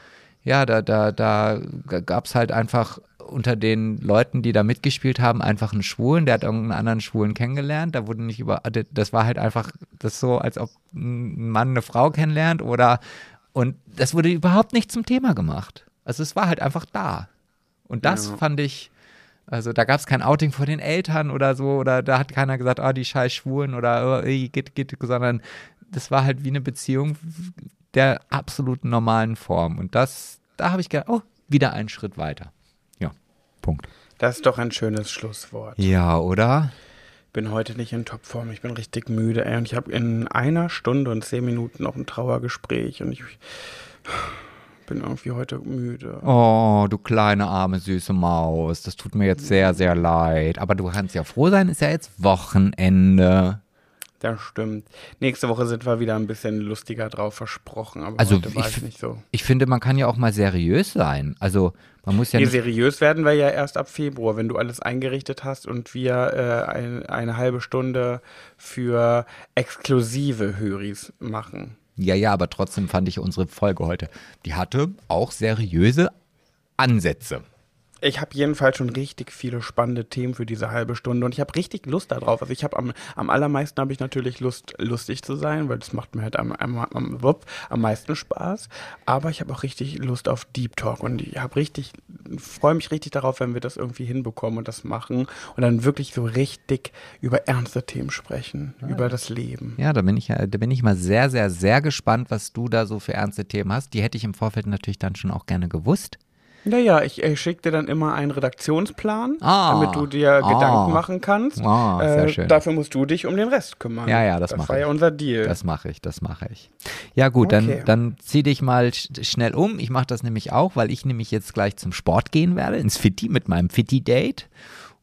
A: ja, da, da, da gab es halt einfach unter den Leuten, die da mitgespielt haben, einfach einen Schwulen, der hat irgendeinen anderen Schwulen kennengelernt. Da wurde nicht über, das war halt einfach das so, als ob ein Mann eine Frau kennenlernt oder, und das wurde überhaupt nicht zum Thema gemacht. Also es war halt einfach da. Und das
B: Ja.
A: fand ich, also da gab es kein Outing vor den Eltern oder so, oder da hat keiner gesagt, oh, die scheiß Schwulen oder oh, geht, geht, sondern das war halt wie eine Beziehung der absoluten normalen Form. Und das, da habe ich gedacht, oh, wieder einen Schritt weiter. Ja, Punkt.
B: Das ist doch ein schönes Schlusswort.
A: Ja, oder?
B: bin heute nicht in Topform. Ich bin richtig müde, ey. Und ich habe in einer Stunde und zehn Minuten noch ein Trauergespräch und ich bin irgendwie heute müde.
A: Oh, du kleine arme süße Maus, das tut mir jetzt sehr, sehr leid. Aber du kannst ja froh sein, ist ja jetzt Wochenende.
B: Das stimmt. Nächste Woche sind wir wieder ein bisschen lustiger drauf versprochen, aber
A: Also
B: heute war
A: ich
B: ich nicht so.
A: Ich finde, man kann ja auch mal seriös sein. Also man muss ja
B: Nee,
A: nicht.
B: seriös werden wir ja erst ab Februar, wenn du alles eingerichtet hast und wir äh, ein, eine halbe Stunde für exklusive Höris machen.
A: Ja, ja, aber trotzdem fand ich unsere Folge heute, die hatte auch seriöse Ansätze.
B: Ich habe jedenfalls schon richtig viele spannende Themen für diese halbe Stunde und ich habe richtig Lust darauf. Also ich habe am, am allermeisten habe ich natürlich Lust, lustig zu sein, weil das macht mir halt am, am, am, am meisten Spaß. Aber ich habe auch richtig Lust auf Deep Talk und ich habe richtig, freue mich richtig darauf, wenn wir das irgendwie hinbekommen und das machen und dann wirklich so richtig über ernste Themen sprechen, über das Leben.
A: Ja, da bin ich ja, da bin ich mal sehr, sehr, sehr gespannt, was du da so für ernste Themen hast. Die hätte ich im Vorfeld natürlich dann schon auch gerne gewusst.
B: Naja, ich äh, schicke dir dann immer einen Redaktionsplan,
A: Ah.
B: damit du dir
A: Ah.
B: Gedanken machen kannst.
A: Ah, sehr
B: äh,
A: schön.
B: Dafür musst du dich um den Rest kümmern.
A: Ja, ja, das
B: Das
A: mach
B: war ja
A: ich.
B: unser Deal.
A: Das mache ich, das mache ich. Ja gut,
B: Okay.
A: dann, dann zieh dich mal sch schnell um. Ich mache das nämlich auch, weil ich nämlich jetzt gleich zum Sport gehen werde, ins Fitti mit meinem Fitti-Date.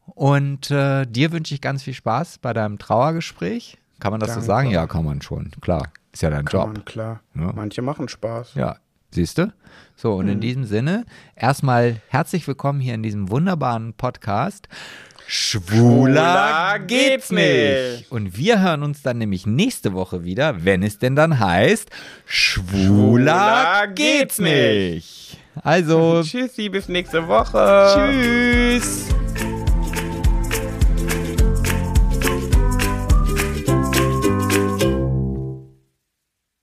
A: Und äh, dir wünsche ich ganz viel Spaß bei deinem Trauergespräch. Kann man das so
B: Danke.
A: sagen? Ja, kann man schon. Klar, ist ja dein
B: Kann
A: Job.
B: man, klar.
A: Ja.
B: Manche machen Spaß.
A: Ja, siehst du? So, und in diesem Sinne, erstmal herzlich willkommen hier in diesem wunderbaren Podcast. Schwuler geht's nicht. Und wir hören uns dann nämlich nächste Woche wieder, wenn es denn dann heißt, Schwuler
B: Schwuler
A: geht's nicht. Also,
B: Tschüssi, bis nächste Woche.
A: tschüss.